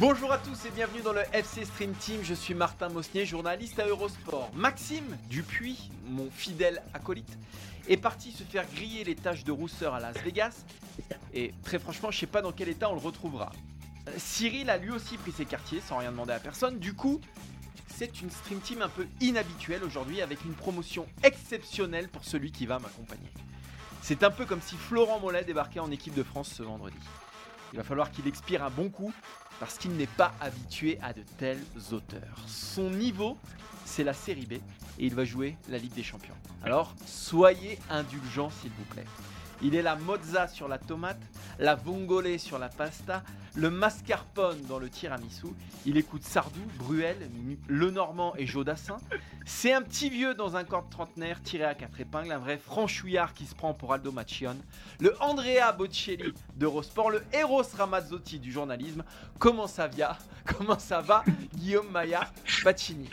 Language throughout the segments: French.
Bonjour à tous et bienvenue dans le FC Stream Team. Je suis Martin Mosnier, journaliste à Eurosport. Maxime Dupuis, mon fidèle acolyte, est parti se faire griller les taches de rousseur à Las Vegas. Et très franchement, je sais pas dans quel état on le retrouvera. Cyril a lui aussi pris ses quartiers sans rien demander à personne. Du coup, c'est une Stream Team un peu inhabituelle aujourd'hui avec une promotion exceptionnelle pour celui qui va m'accompagner. C'est un peu comme si Florent Mollet débarquait en équipe de France ce vendredi. Il va falloir qu'il expire un bon coup parce qu'il n'est pas habitué à de telles hauteurs. Son niveau, c'est la série B et il va jouer la Ligue des Champions. Alors, soyez indulgents s'il vous plaît. Il est la mozza sur la tomate, la vongole sur la pasta, le mascarpone dans le tiramisu. Il écoute Sardou, Bruel, Le Normand et Jodassin. C'est un petit vieux dans un corps de trentenaire tiré à quatre épingles, un vrai franchouillard qui se prend pour Aldo Machion, le Andrea Bocelli d'Eurosport, le Eros Ramazzotti du journalisme. Comment ça va Comment ça va Guillaume Maillard Pacini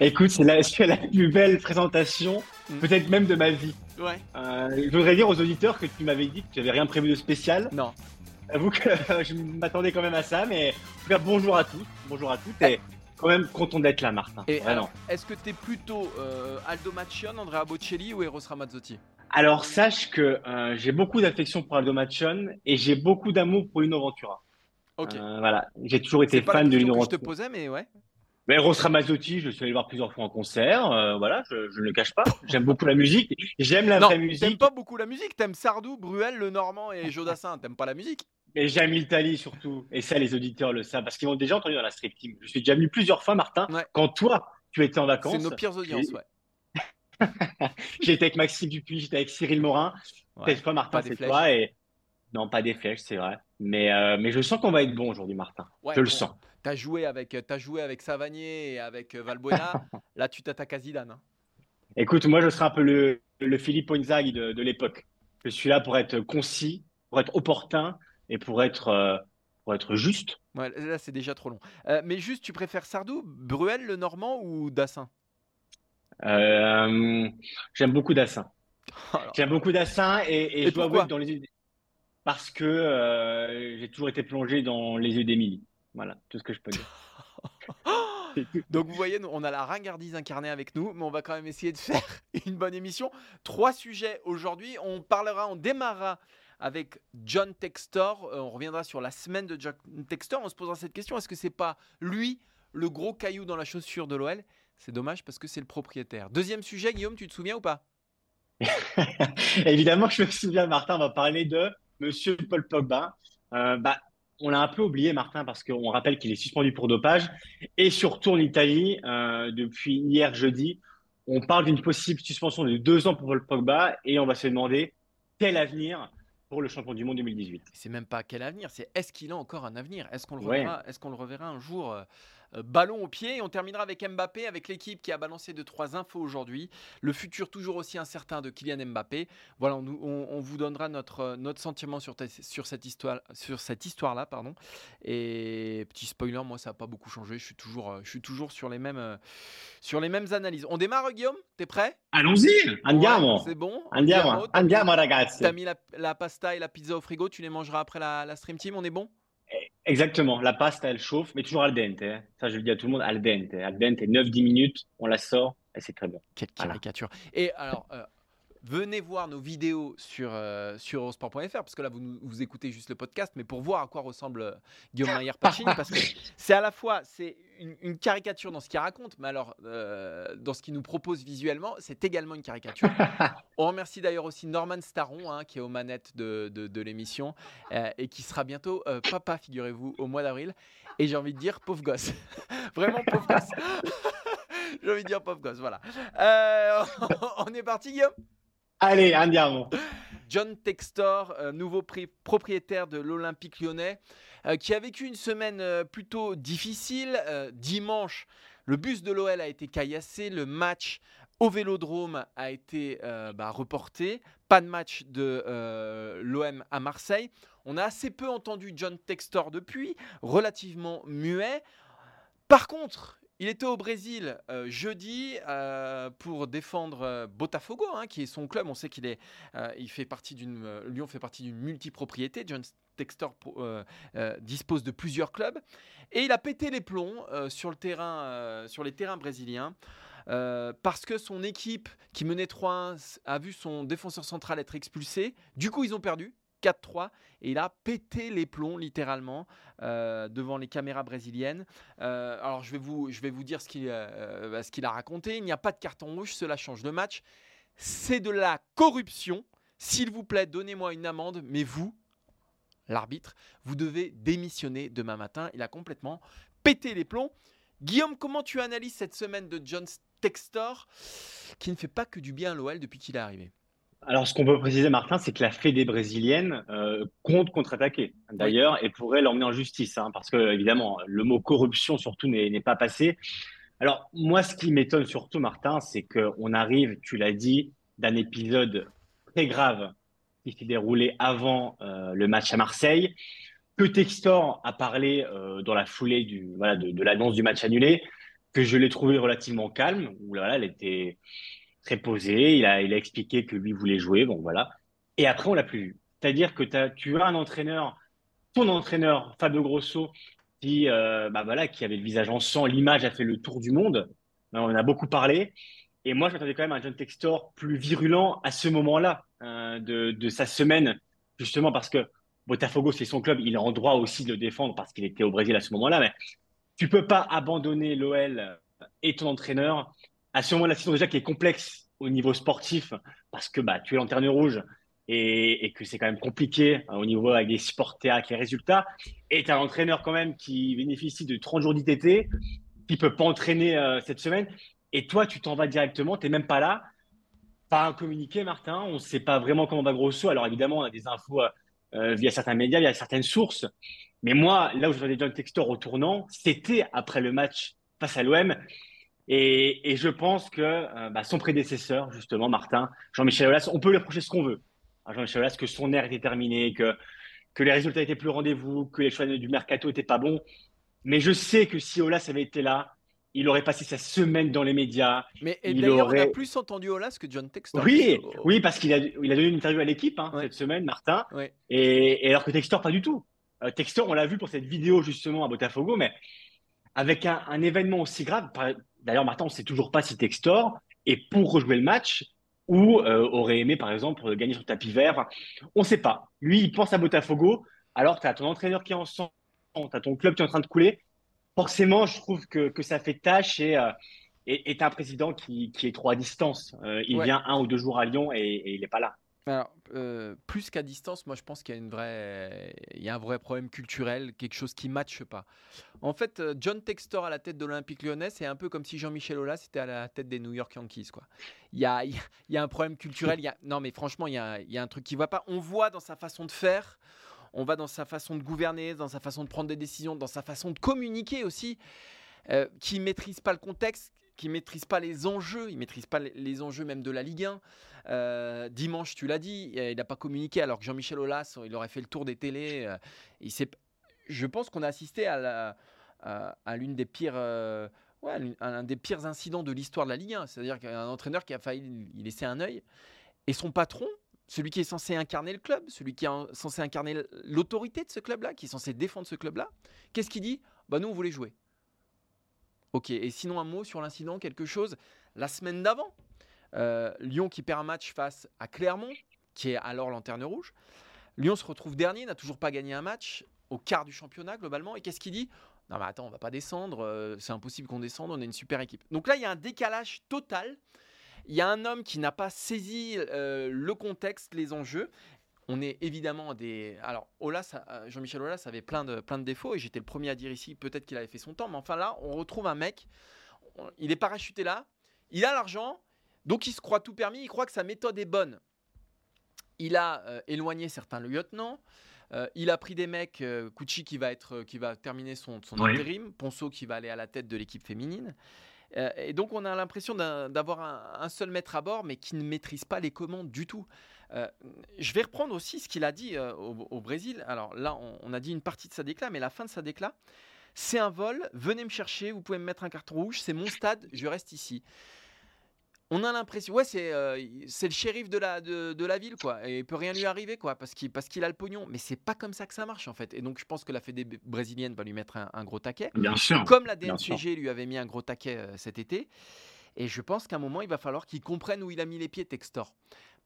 Écoute, c'est la, c'est la plus belle présentation, Mm. peut-être même de ma vie. Ouais. Euh, je voudrais dire aux auditeurs que tu m'avais dit que tu n'avais rien prévu de spécial. Non. J'avoue que je m'attendais quand même à ça, mais en tout cas, bonjour à tous. Bonjour à toutes. Et quand même content d'être là, Martin. Et alors, est-ce que t'es plutôt euh, Aldo Machion, Andrea Bocelli ou Eros Ramazzotti? Alors, sache que euh, j'ai beaucoup d'affection pour Aldo Machon et j'ai beaucoup d'amour pour Lino Ventura. Ok. Euh, voilà, j'ai toujours été fan de Lino que je te Ventura. posais, mais ouais. Mais Rose Ramazzotti, je suis allé voir plusieurs fois en concert. euh, voilà, je, je ne le cache pas. J'aime beaucoup la musique. J'aime la non, vraie t'aimes musique. pas beaucoup la musique, t'aimes Sardou, Bruel, Le Normand et Jodassin, t'aimes pas la musique Mais j'aime l'Italie surtout. Et ça, les auditeurs le savent parce qu'ils m'ont déjà entendu dans la street team. Je suis déjà venu plusieurs fois, Martin. Ouais. Quand toi, tu étais en vacances. C'est nos pires audiences, ouais. J'étais avec Maxime Dupuis, j'étais avec Cyril Morin. Ouais. Martin, pas des c'est toi. Et... Non, pas des flèches, c'est vrai. Mais, euh, mais je sens qu'on va être bon aujourd'hui, Martin. Ouais, je le bon, sens. T'as joué avec, t'as joué avec Savanier et avec euh, Valbuena. Là, tu t'attaques à Zidane. hein. Écoute, moi, je serai un peu le, le Philippe Inzaghi de, de l'époque. Je suis là pour être concis, pour être opportun et pour être, euh, pour être juste. Ouais, là, c'est déjà trop long. Euh, mais juste, tu préfères Sardou, Bruel, Le Normand ou Dassin? Euh, j'aime beaucoup Dassin. Alors, J'aime beaucoup Dassin et, et, Et je dois avouer que dans les parce que euh, j'ai toujours été plongé dans les yeux d'Émilie. Voilà, tout ce que je peux dire. Donc vous voyez, on a la ringardise incarnée avec nous, mais on va quand même essayer de faire une bonne émission. Trois sujets aujourd'hui. On parlera, on démarrera avec John Textor. Euh, on reviendra sur la semaine de John Textor. On se posera cette question est-ce que c'est pas lui le gros caillou dans la chaussure de l'OL C'est dommage parce que c'est le propriétaire. Deuxième sujet, Guillaume, tu te souviens ou pas? Évidemment, je me souviens, Martin, on va parler de Monsieur Paul Pogba. Euh, bah, on l'a un peu oublié, Martin, parce qu'on rappelle qu'il est suspendu pour dopage. Et surtout en Italie, euh, depuis hier jeudi, on parle d'une possible suspension de deux ans pour Paul Pogba et on va se demander quel avenir pour le champion du monde 2018. C'est même pas quel avenir, c'est est-ce qu'il a encore un avenir? Est-ce qu'on le Ouais. reverra Est-ce qu'on le reverra un jour euh, ballon au pied Et on terminera avec Mbappé, avec l'équipe qui a balancé deux trois infos aujourd'hui. Le futur toujours aussi incertain de Kylian Mbappé. Voilà, on, nous- on- on vous donnera notre euh, notre sentiment sur, sur cette histoire sur cette histoire là, pardon. Et petit spoiler, moi ça n'a pas beaucoup changé. Je suis toujours euh, je suis toujours sur les mêmes euh, sur les mêmes analyses. On démarre, Guillaume? T'es prêt? Allons-y Andiamo Ouais, C'est bon. Andiamo T'as- Andiamo ragazzi T'as mis la, la pasta et la pizza au frigo, tu les mangeras après la, la stream team, on est bon? Exactement, la pasta elle chauffe, mais toujours al dente. hein. Ça, je le dis à tout le monde, al dente. Al dente, 9-10 minutes, on la sort et c'est très bon. Quelle Voilà. caricature. Et alors, euh, venez voir nos vidéos sur, euh, sur eurosport.fr, parce que là, vous, vous écoutez juste le podcast, mais pour voir à quoi ressemble euh, Guillaume Maillard Pacini, parce que c'est à la fois c'est une, une caricature dans ce qu'il raconte, mais alors, euh, dans ce qu'il nous propose visuellement, c'est également une caricature. On remercie d'ailleurs aussi Norman Staron, hein, qui est aux manettes de, de, de l'émission, euh, et qui sera bientôt papa, figurez-vous, au mois d'avril. Et j'ai envie de dire pauvre gosse. Vraiment pauvre gosse. j'ai envie de dire pauvre gosse, voilà. On est parti, Guillaume? Allez, andiamo. John Textor, euh, nouveau pri- propriétaire de l'Olympique lyonnais. qui a vécu une semaine plutôt difficile. dimanche, le bus de l'OL a été caillassé, le match au Vélodrome a été bah, reporté. Pas de match de l'OM à Marseille. On a assez peu entendu John Textor depuis, relativement muet. Par contre, il était au Brésil euh, jeudi euh, pour défendre euh, Botafogo, hein, qui est son club. On sait qu'il est, il fait partie d'une, Lyon fait partie d'une multipropriété. John Textor dispose de plusieurs clubs et il a pété les plombs sur le terrain, sur les terrains brésiliens. parce que son équipe qui menait 3-1 a vu son défenseur central être expulsé. Du coup, ils ont perdu. 4-3 et il a pété les plombs littéralement euh, devant les caméras brésiliennes. Euh, alors je vais vous, je vais vous dire ce qu'il euh, bah, qu'il a raconté. Il n'y a pas de carton rouge, cela change le match. C'est de la corruption. S'il vous plaît, donnez-moi une amende, mais vous, l'arbitre, vous devez démissionner demain matin. Il a complètement pété les plombs. Guillaume, comment tu analyses cette semaine de John Textor qui ne fait pas que du bien à l'OL depuis qu'il est arrivé? Alors, ce qu'on peut préciser, Martin, c'est que la Fédé brésilienne euh, compte contre-attaquer, d'ailleurs, et pourrait l'emmener en justice, hein, parce que, évidemment, le mot corruption, surtout, n'est pas passé. Alors, moi, ce qui m'étonne surtout, Martin, c'est qu'on arrive, tu l'as dit, d'un épisode très grave qui s'est déroulé avant euh, le match à Marseille, que Textor a parlé euh, dans la foulée du, voilà, de, de l'annonce du match annulé, que je l'ai trouvé relativement calme, où voilà, elle était très posé. Il a, expliqué que lui voulait jouer. Bon, voilà. Et après, on l'a plus vu. C'est-à-dire que tu as un entraîneur, ton entraîneur, Fabio Grosso, qui, euh, bah voilà, qui avait le visage en sang. L'image a fait le tour du monde. On en a beaucoup parlé. Et moi, je m'attendais quand même un John Textor plus virulent à ce moment-là de, de, sa semaine, justement parce que Botafogo, c'est son club. Il est en droit aussi de le défendre parce qu'il était au Brésil à ce moment-là. Mais tu peux pas abandonner l'OL et ton entraîneur à ce moment de la saison déjà qui est complexe au niveau sportif parce que bah, tu es lanterne rouge et, que c'est quand même compliqué hein, au niveau avec les supporters, avec les résultats. Et tu as un entraîneur quand même qui bénéficie de 30 jours d'ITT, qui peut pas entraîner euh, cette semaine. Et toi, tu t'en vas directement, tu n'es même pas là. Pas un communiqué, Martin. On ne sait pas vraiment comment va Grosso. Alors évidemment, on a des infos euh, via certains médias, via certaines sources. Mais moi, là où je voyais John Textor au tournant, c'était après le match face à l'OM. Et, je pense que euh, bah, son prédécesseur, justement, Martin, Jean-Michel Aulas, on peut lui reprocher ce qu'on veut à Jean-Michel Aulas, que son air était terminé, que, que les résultats étaient plus rendez-vous, que les choix du mercato n'étaient pas bons. Mais je sais que si Aulas avait été là, il aurait passé sa semaine dans les médias. Mais d'ailleurs, on a plus entendu Aulas que John Textor. Oui, oui parce qu'il a, il a donné une interview à l'équipe hein, cette semaine, Martin. Et, alors que Textor, pas du tout. Euh, Textor, on l'a vu pour cette vidéo justement à Botafogo, mais avec un, un événement aussi grave, D'ailleurs, maintenant, on ne sait toujours pas si Textor est pour rejouer le match ou euh, aurait aimé, par exemple, gagner sur tapis vert. on ne sait pas. Lui, il pense à Botafogo, alors tu as ton entraîneur qui est en sang, tu as ton club qui est en train de couler. Forcément, je trouve que, que ça fait tâche et euh, tu as un président qui, qui, est trop à distance. Euh, il vient un ou deux jours à Lyon et, et il n'est pas là. Alors, euh, plus qu'à distance, moi je pense qu'il y a une vraie, il y a un vrai problème culturel, quelque chose qui matche pas. En fait, euh, John Textor à la tête de l'Olympique Lyonnais, c'est un peu comme si Jean-Michel Aulas était à la tête des New York Yankees, quoi. Il y a, il y a un problème culturel. Il y a, non, mais franchement, il y a, il y a un truc qui va pas. On voit dans sa façon de faire, on va dans sa façon de gouverner, dans sa façon de prendre des décisions, dans sa façon de communiquer aussi, euh, qui maîtrise pas le contexte, qui maîtrise pas les enjeux, il maîtrise pas les enjeux même de la Ligue 1. Euh, dimanche, tu l'as dit, il n'a pas communiqué alors que Jean-Michel Aulas, il aurait fait le tour des télés. Euh, je pense qu'on a assisté à, à, l'une des pires, euh, incidents de l'histoire de la Ligue 1. C'est-à-dire qu'un entraîneur qui a failli laisser un œil et son patron, celui qui est censé incarner le club, celui qui est censé incarner l'autorité de ce club-là, qui est censé défendre ce club-là, qu'est-ce qu'il dit? Bah nous on voulait jouer. Ok, et sinon un mot sur l'incident, quelque chose? La semaine d'avant, euh, Lyon qui perd un match face à Clermont, qui est alors lanterne rouge. Lyon se retrouve dernier, n'a toujours pas gagné un match au quart du championnat globalement. Et qu'est-ce qu'il dit? Non mais attends, on va pas descendre, euh, c'est impossible qu'on descende, on est une super équipe. Donc là, il y a un décalage total. Il y a un homme qui n'a pas saisi euh, le contexte, les enjeux. On est évidemment des. Alors, Jean-Michel Aulas avait plein de, plein de défauts et j'étais le premier à dire ici peut-être qu'il avait fait son temps. Mais enfin là, on retrouve un mec, il est parachuté là, il a l'argent, donc il se croit tout permis, il croit que sa méthode est bonne. Il a euh, éloigné certains lieutenants. il a pris des mecs, Kuchi qui va, être, qui va terminer son, son intérim, Ponceau qui va aller à la tête de l'équipe féminine. et donc on a l'impression d'avoir un, seul maître à bord, mais qui ne maîtrise pas les commandes du tout. Je vais reprendre aussi ce qu'il a dit au, Brésil. Alors là, on, a dit une partie de sa déclat, mais la fin de sa déclat, c'est un vol, venez me chercher, vous pouvez me mettre un carton rouge, c'est mon stade, je reste ici. On a l'impression, ouais, c'est euh, le shérif de la, de, la ville, quoi. Et il peut rien lui arriver, quoi, parce qu'il parce qu'il a le pognon. Mais c'est pas comme ça que ça marche, en fait. Et donc, je pense que la Fédé brésilienne va lui mettre un, gros taquet. Bien sûr. Comme la DNCG lui avait mis un gros taquet euh, cet été. Et je pense qu'à un moment, il va falloir qu'il comprenne où il a mis les pieds, Textor.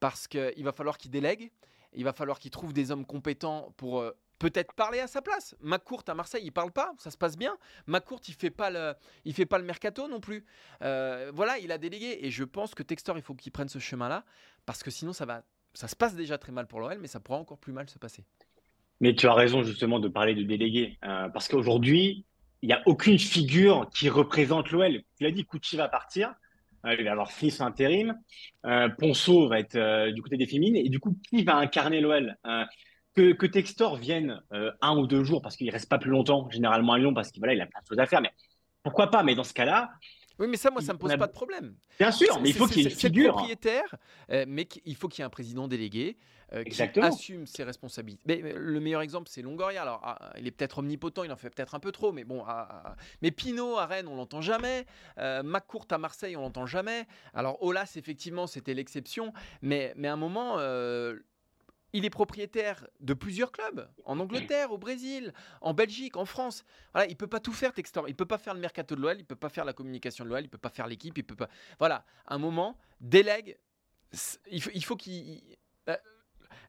Parce qu'il va falloir qu'il délègue. Il va falloir qu'il trouve des hommes compétents pour euh, peut-être parler à sa place. McCourt à Marseille, il parle pas, ça se passe bien. McCourt, il fait pas le, il fait pas le mercato non plus. Euh, voilà, il a délégué et je pense que Textor, il faut qu'il prenne ce chemin-là parce que sinon ça va, ça se passe déjà très mal pour l'OL, mais ça pourra encore plus mal se passer. Mais tu as raison justement de parler de délégué euh, parce qu'aujourd'hui, il n'y a aucune figure qui représente l'OL. Tu l'as dit, Kouchi va partir. Euh, il va avoir son intérim. Ponceau va être du côté des féminines. Et du coup, qui va incarner l'OL que, Textor vienne euh, un ou deux jours parce qu'il reste pas plus longtemps, généralement à Lyon, parce qu'il voilà, il a plein de choses à faire. Mais pourquoi pas? Mais dans ce cas-là. Oui, mais ça, moi, ça me pose pas de problème. Bien sûr, mais il faut qu'il y ait une figure. propriétaire, euh, mais il faut qu'il y ait un président délégué euh, qui assume ses responsabilités. Mais, le meilleur exemple, c'est Longoria. Alors, ah, il est peut-être omnipotent, il en fait peut-être un peu trop, mais bon. Ah, ah, mais Pinot à Rennes, on l'entend jamais. McCourt à Marseille, on l'entend jamais. Alors, Olas, effectivement, c'était l'exception, mais, mais à un moment il est propriétaire de plusieurs clubs, en Angleterre, au Brésil, en Belgique, en France. Voilà, il peut pas tout faire, Textor. Il peut pas faire le mercato de l'OL, il peut pas faire la communication de l'OL, il peut pas faire l'équipe, il peut pas. Voilà, un moment, délègue. Il faut, qu'il. Euh,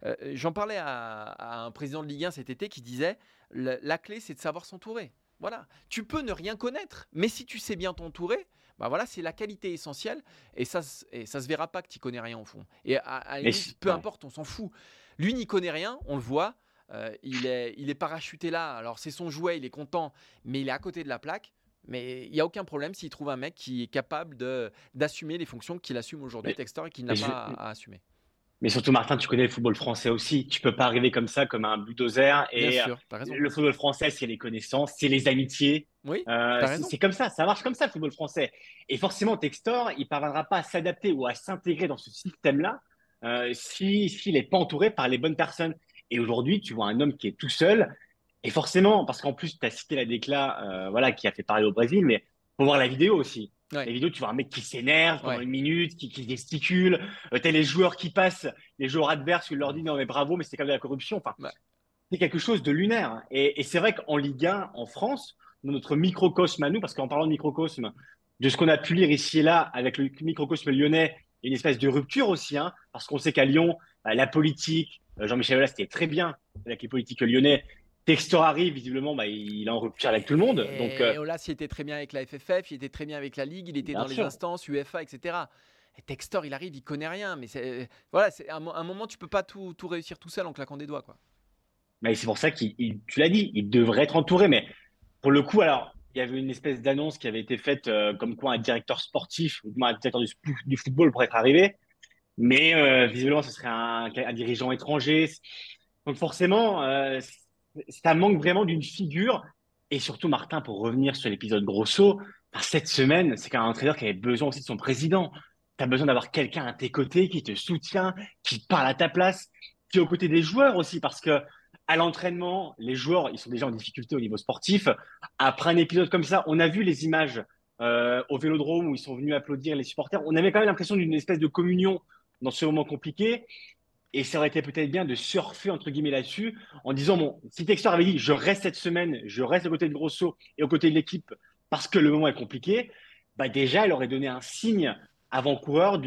euh, j'en parlais à, un président de Ligue 1 cet été qui disait la clé, c'est de savoir s'entourer. Voilà, tu peux ne rien connaître, mais si tu sais bien t'entourer, bah voilà, c'est la qualité essentielle et ça, et ça se verra pas que tu connais rien au fond. Et à, peu importe, on s'en fout. Lui n'y connaît rien, on le voit. Euh, il, est, il est parachuté là. Alors c'est son jouet, il est content, mais il est à côté de la plaque. Mais il n'y a aucun problème s'il trouve un mec qui est capable d'assumer les fonctions qu'il assume aujourd'hui, Textor, et qu'il n'a pas à, assumer. Mais surtout, Martin, tu connais le football français aussi. Tu peux pas arriver comme ça, comme un bulldozer. Et Bien sûr, le football français, c'est les connaissances, c'est les amitiés. Oui, euh, c'est comme ça, ça marche comme ça, le football français. Et forcément, Textor, il parviendra pas à s'adapter ou à s'intégrer dans ce système-là euh, s'il n'est pas entouré par les bonnes personnes. Et aujourd'hui, tu vois un homme qui est tout seul. Et forcément, parce qu'en plus, tu as cité la déclat euh, voilà, qui a fait parler au Brésil, mais faut voir la vidéo aussi. La vidéo, tu vois un mec qui s'énerve pendant une minute, qui, qui gesticule. Euh, tu as les joueurs qui passent, les joueurs adverses, qui leur disent non, mais bravo, mais c'est comme de la corruption. Enfin, c'est quelque chose de lunaire. Et, et c'est vrai qu'en Ligue 1, en France, dans notre microcosme à nous, parce qu'en parlant de microcosme, de ce qu'on a pu lire ici et là avec le microcosme lyonnais une espèce de rupture aussi, hein, parce qu'on sait qu'à Lyon, bah, la politique, euh, Jean-Michel Aulas, c'était très bien avec les politiques lyonnais. Textor arrive, visiblement, bah, il est en rupture avec tout le monde. Et donc, euh... Aulas, il était très bien avec la FFF, il était très bien avec la Ligue, il était dans les instances, UEFA, etc. Et Textor, il arrive, il connaît rien, mais c'est voilà, c'est un, un, moment, tu peux pas tout, tout, réussir tout seul en claquant des doigts, quoi. Mais c'est pour ça qu'il, tu l'as dit, il devrait être entouré, mais pour le coup, alors, il y avait une espèce d'annonce qui avait été faite euh, comme quoi un directeur sportif, ou un directeur du, football pourrait être arrivé. Mais euh, visiblement, ce serait un, dirigeant étranger. Donc forcément, euh, ça manque vraiment d'une figure. Et surtout, Martin, pour revenir sur l'épisode Grosso, cette semaine, c'est qu'un entraîneur qui avait besoin aussi de son président. Tu as besoin d'avoir quelqu'un à tes côtés qui te soutient, qui parle à ta place, qui est aux côtés des joueurs aussi, parce que à l'entraînement, les joueurs, ils sont déjà en difficulté au niveau sportif. Après un épisode comme ça, on a vu les images euh, au Vélodrome où ils sont venus applaudir les supporters. On avait quand même l'impression d'une espèce de communion dans ce moment compliqué. Et ça aurait été peut-être bien de surfer entre guillemets là-dessus en disant bon, si Textor avait dit je reste cette semaine, je reste à côté de Grosso et aux côtés de l'équipe parce que le moment est compliqué, bah déjà elle aurait donné un signe avant-coureur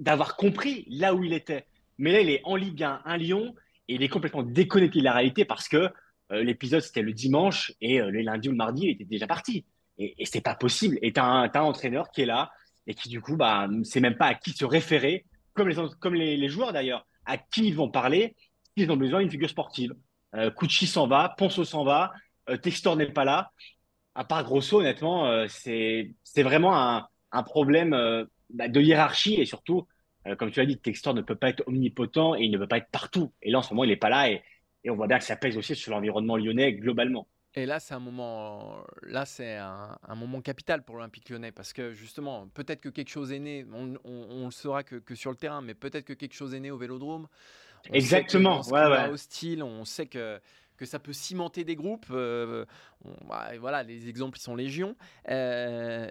d'avoir compris là où il était. Mais là, il est en Ligue 1, un Lyon, il est complètement déconnecté de la réalité parce que euh, l'épisode c'était le dimanche et euh, le lundi ou le mardi il était déjà parti. Et, c'est pas possible. Et tu as, un entraîneur qui est là et qui du coup bah sait même pas à qui se référer, comme les, comme les, joueurs d'ailleurs, à qui ils vont parler, s'ils ont besoin d'une figure sportive. Euh, s'en va, Ponceau s'en va, euh, Textor n'est pas là. À part Grosso, honnêtement, c'est vraiment un, un problème bah, de hiérarchie et surtout euh, comme tu l'as dit, Textor ne peut pas être omnipotent et il ne peut pas être partout. Et là, en ce moment, il n'est pas là. Et Et on voit bien que ça pèse aussi sur l'environnement lyonnais globalement. Et là, c'est un moment, là, c'est un, moment capital pour l'Olympique lyonnais parce que justement, peut-être que quelque chose est né, on, on, le saura que, que, sur le terrain, mais peut-être que quelque chose est né au vélodrome. Exactement. Sait ouais, ouais. hostile, on sait que que ça peut cimenter des groupes. Euh, bah, voilà, les exemples ils sont légion. Euh,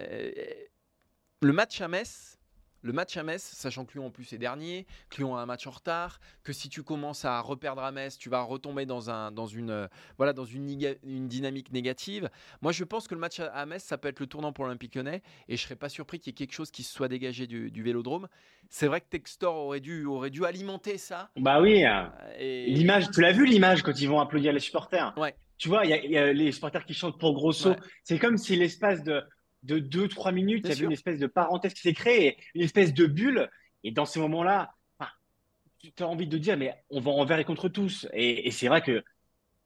le match à Metz, le match à Metz, sachant que Lyon en plus est dernier, que Lyon a un match en retard, que si tu commences à reperdre à Metz, tu vas retomber dans, un, dans, une, euh, voilà, dans une, une dynamique négative. Moi, je pense que le match à Metz, ça peut être le tournant pour l'Olympique lyonnais et je serais pas surpris qu'il y ait quelque chose qui se soit dégagé du, vélodrome. C'est vrai que Textor aurait dû, aurait dû alimenter ça. Bah oui. Et... L'image, tu l'as vu l'image quand ils vont applaudir les supporters Ouais. Tu vois, il y, a les supporters qui chantent pour Grosso. C'est comme si l'espace de de 2-3 minutes, il y avait une espèce de parenthèse qui s'est créée, une espèce de bulle. Et dans ces moments-là, tu as envie de dire, mais on va envers et contre tous. Et, c'est vrai que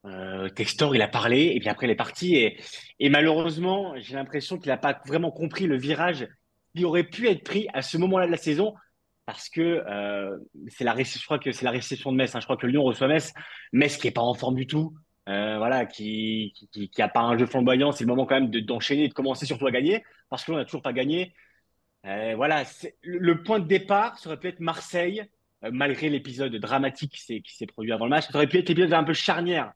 euh, Textor, il a parlé, et puis après, il est parti. Et, et malheureusement, j'ai l'impression qu'il n'a pas vraiment compris le virage qui aurait pu être pris à ce moment-là de la saison. Parce que euh, c'est la, je crois que c'est la réception de Metz. Hein. Je crois que Lyon reçoit Metz. Metz qui n'est pas en forme du tout. Euh, voilà, qui, qui, a pas un jeu flamboyant, c'est le moment quand même d'enchaîner de commencer surtout à gagner, parce que l'on n'a toujours pas gagné. Euh, voilà, le point de départ, ça aurait pu être Marseille, euh, malgré l'épisode dramatique qui s'est produit avant le match, ça aurait pu être l'épisode un peu charnière.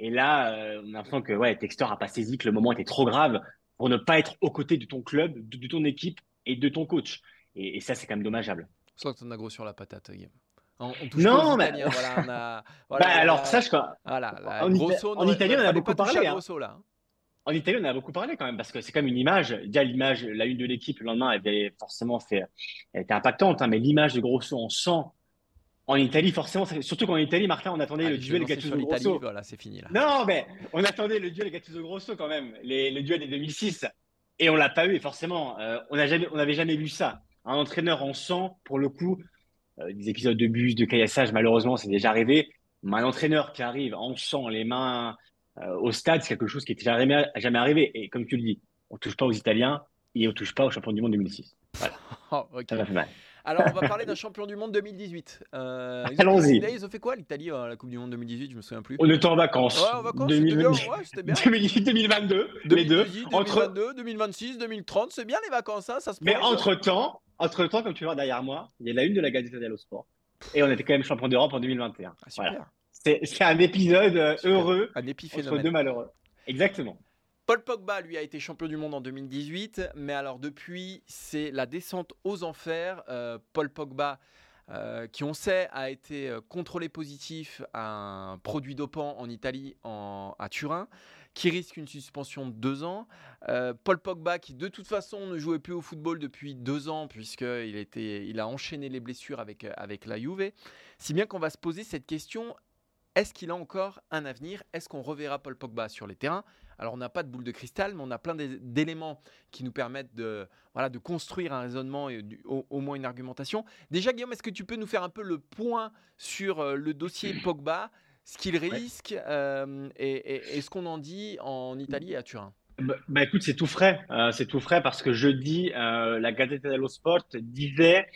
Et là, on a l'impression que ouais, Textor a pas saisi que le moment était trop grave pour ne pas être aux côtés de ton club, de, ton équipe et de ton coach. Et, ça, c'est quand même dommageable. C'est que tu as gros sur la patate, Guillaume non, mais. Voilà, bah, alors, sache quoi. Voilà, en, en Italie, on a beaucoup parlé. Hein. là. Hein. En Italie, on a beaucoup parlé quand même parce que c'est comme une image. Déjà, l'image, la une de l'équipe le lendemain, elle avait forcément fait, elle était impactante, hein, mais l'image de Grosso en sang en Italie, forcément, surtout qu'en Italie, Martin, on attendait le duel Gattuso Grosso. Voilà, c'est fini là. Non, mais on attendait le duel Gattuso Grosso quand même, les, le duel des 2006, et on l'a pas eu. Et forcément, euh, on n'avait jamais vu ça. Un entraîneur en sang, pour le coup, des épisodes de bus, de caillassage, malheureusement, c'est déjà arrivé. Mais un entraîneur qui arrive en sang les mains euh, au stade, c'est quelque chose qui n'était jamais, jamais arrivé. Et comme tu le dis, on ne touche pas aux Italiens et on ne touche pas au champion du monde 2006. Voilà. Oh, Ça fait mal. Alors, on va parler d'un champion du monde 2018. Euh, Allons-y. Ils ont fait quoi l'Italie à la Coupe du Monde 2018 Je me souviens plus. On était en vacances. Ouais, en vacances. 2018, bien. 2022, 2018, les deux. 2022, entre... 2026, 2030, c'est bien les vacances, hein, ça se Mais entre-temps, entre-temps, comme tu vois derrière moi, il y a la une de la Gazzetta dello Sport. Et on était quand même champion d'Europe en 2021. Ah, super. C'est un épisode euh, heureux un entre deux malheureux. Exactement. Paul Pogba, lui, a été champion du monde en 2018, mais alors depuis, c'est la descente aux enfers. Euh, Paul Pogba, euh, qui on sait a été contrôlé positif à un produit dopant en Italie, à Turin qui risque une suspension de deux ans. Euh, Paul Pogba, qui de toute façon ne jouait plus au football depuis deux ans, puisqu'il il a enchaîné les blessures avec, euh, avec la Juve. Si bien qu'on va se poser cette question est-ce qu'il a encore un avenir? Est-ce qu'on reverra Paul Pogba sur les terrains? Alors, on n'a pas de boule de cristal, mais on a plein d'éléments qui nous permettent de construire un raisonnement et au, moins une argumentation. Déjà, Guillaume, est-ce que tu peux nous faire un peu le point sur euh, le dossier Pogba? Ce qu'il risque euh, et, ce qu'on en dit en Italie et à Turin. Bah, bah écoute, c'est tout frais. Euh, c'est tout frais parce que jeudi, euh, la Gazzetta dello Sport disait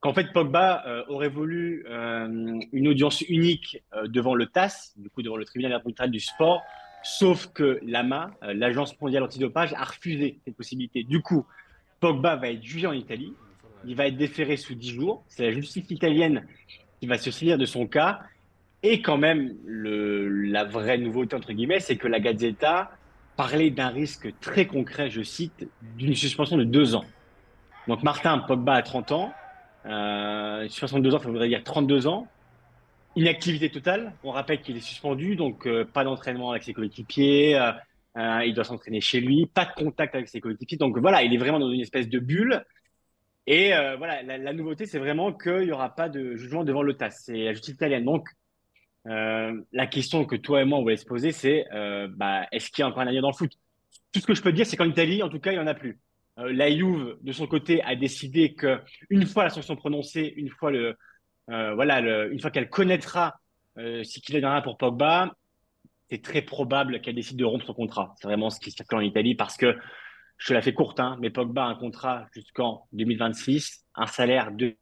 qu'en fait Pogba aurait voulu une audience unique devant le TAS, du coup devant le tribunal arbitral du sport, sauf que l'AMA, l'Agence mondiale antidopage, a refusé cette possibilité. Du coup, Pogba va être jugé en Italie, il va être déféré sous 10 jours. C'est la justice italienne qui va se saisir de son cas et quand même, la vraie nouveauté, entre guillemets, c'est que la Gazzetta parlait d'un risque très concret, je cite, d'une suspension de deux ans. Donc Martin Pogba a 30 ans, euh, 62 ans, ça voudrait dire 32 ans. Inactivité totale, on rappelle qu'il est suspendu, donc euh, pas d'entraînement avec ses coéquipiers, euh, euh, il doit s'entraîner chez lui, pas de contact avec ses coéquipiers. Donc voilà, il est vraiment dans une espèce de bulle. Et voilà, la, nouveauté, c'est vraiment qu'il n'y aura pas de jugement devant le TAS, c'est la justice italienne. Donc euh, la question que toi et moi on voulait se poser, c'est euh, bah, est-ce qu'il y a encore un avenir dans le foot? Tout ce que je peux dire, c'est qu'en Italie, en tout cas, il n'y en a plus. Euh, la Juve, de son côté, a décidé que une fois la sanction prononcée, une fois le, voilà, une fois qu'elle connaîtra ce qu'il est dans pour Pogba, c'est très probable qu'elle décide de rompre son contrat. C'est vraiment ce qui se passe en Italie parce que je te la fais courte, hein, mais Pogba a un contrat jusqu'en 2026, un salaire de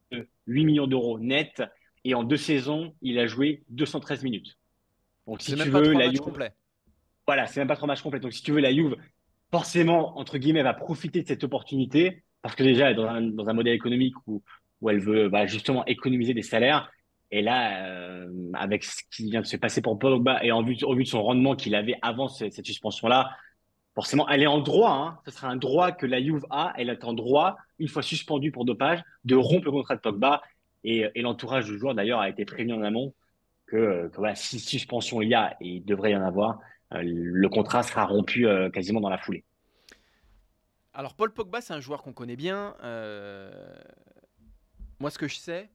8 millions d'euros net et en deux saisons, il a joué 213 minutes. Donc si tu veux, la Juve, complet. Voilà, c'est même pas trois matchs complets. Donc si tu veux, la Juve, forcément, entre guillemets, va profiter de cette opportunité parce que déjà, elle est dans un, dans un modèle économique où, où elle veut bah, justement économiser des salaires. Et là, euh, avec ce qui vient de se passer pour Pogba et en vue, au vu de son rendement qu'il avait avant cette, suspension-là, forcément, elle est en droit. Hein, ce sera un droit que la Juve a. Elle est en droit, une fois suspendue pour dopage, de rompre le contrat de Pogba. Et, et l'entourage du joueur, d'ailleurs, a été prévenu en amont que, que voilà, si suspension il y a, et il devrait y en avoir, euh, le contrat sera rompu euh, quasiment dans la foulée. Alors Paul Pogba, c'est un joueur qu'on connaît bien. moi, ce que je sais,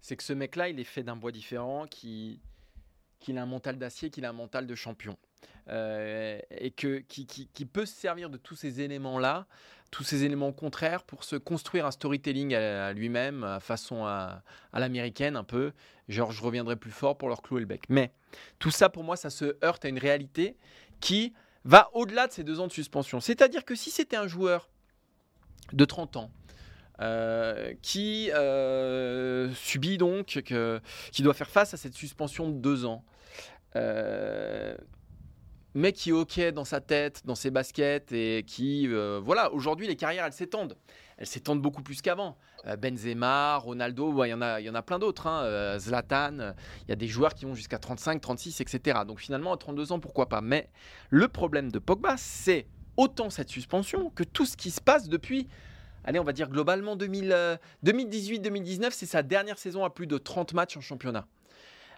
c'est que ce mec-là, il est fait d'un bois différent, qu'il a un mental d'acier, qu'il a un mental de champion. Euh, et que, qui, qui, peut se servir de tous ces éléments-là, tous ces éléments contraires, pour se construire un storytelling à, lui-même, façon à, l'américaine un peu. Genre, je reviendrai plus fort pour leur clouer le bec. Mais tout ça, pour moi, ça se heurte à une réalité qui va au-delà de ces deux ans de suspension. C'est-à-dire que si c'était un joueur de 30 ans, euh, qui euh, subit donc, qui doit faire face à cette suspension de deux ans. Euh, mais qui est OK dans sa tête, dans ses baskets, et qui, voilà, aujourd'hui, les carrières, elles s'étendent. Elles s'étendent beaucoup plus qu'avant. Benzema, Ronaldo, il y, en a, y en a plein d'autres. Hein. Zlatan, il y a des joueurs qui vont jusqu'à 35, 36, etc. Donc finalement, à 32 ans, pourquoi pas? Mais le problème de Pogba, c'est autant cette suspension que tout ce qui se passe depuis allez, on va dire globalement 2018-2019, euh, c'est sa dernière saison à plus de 30 matchs en championnat.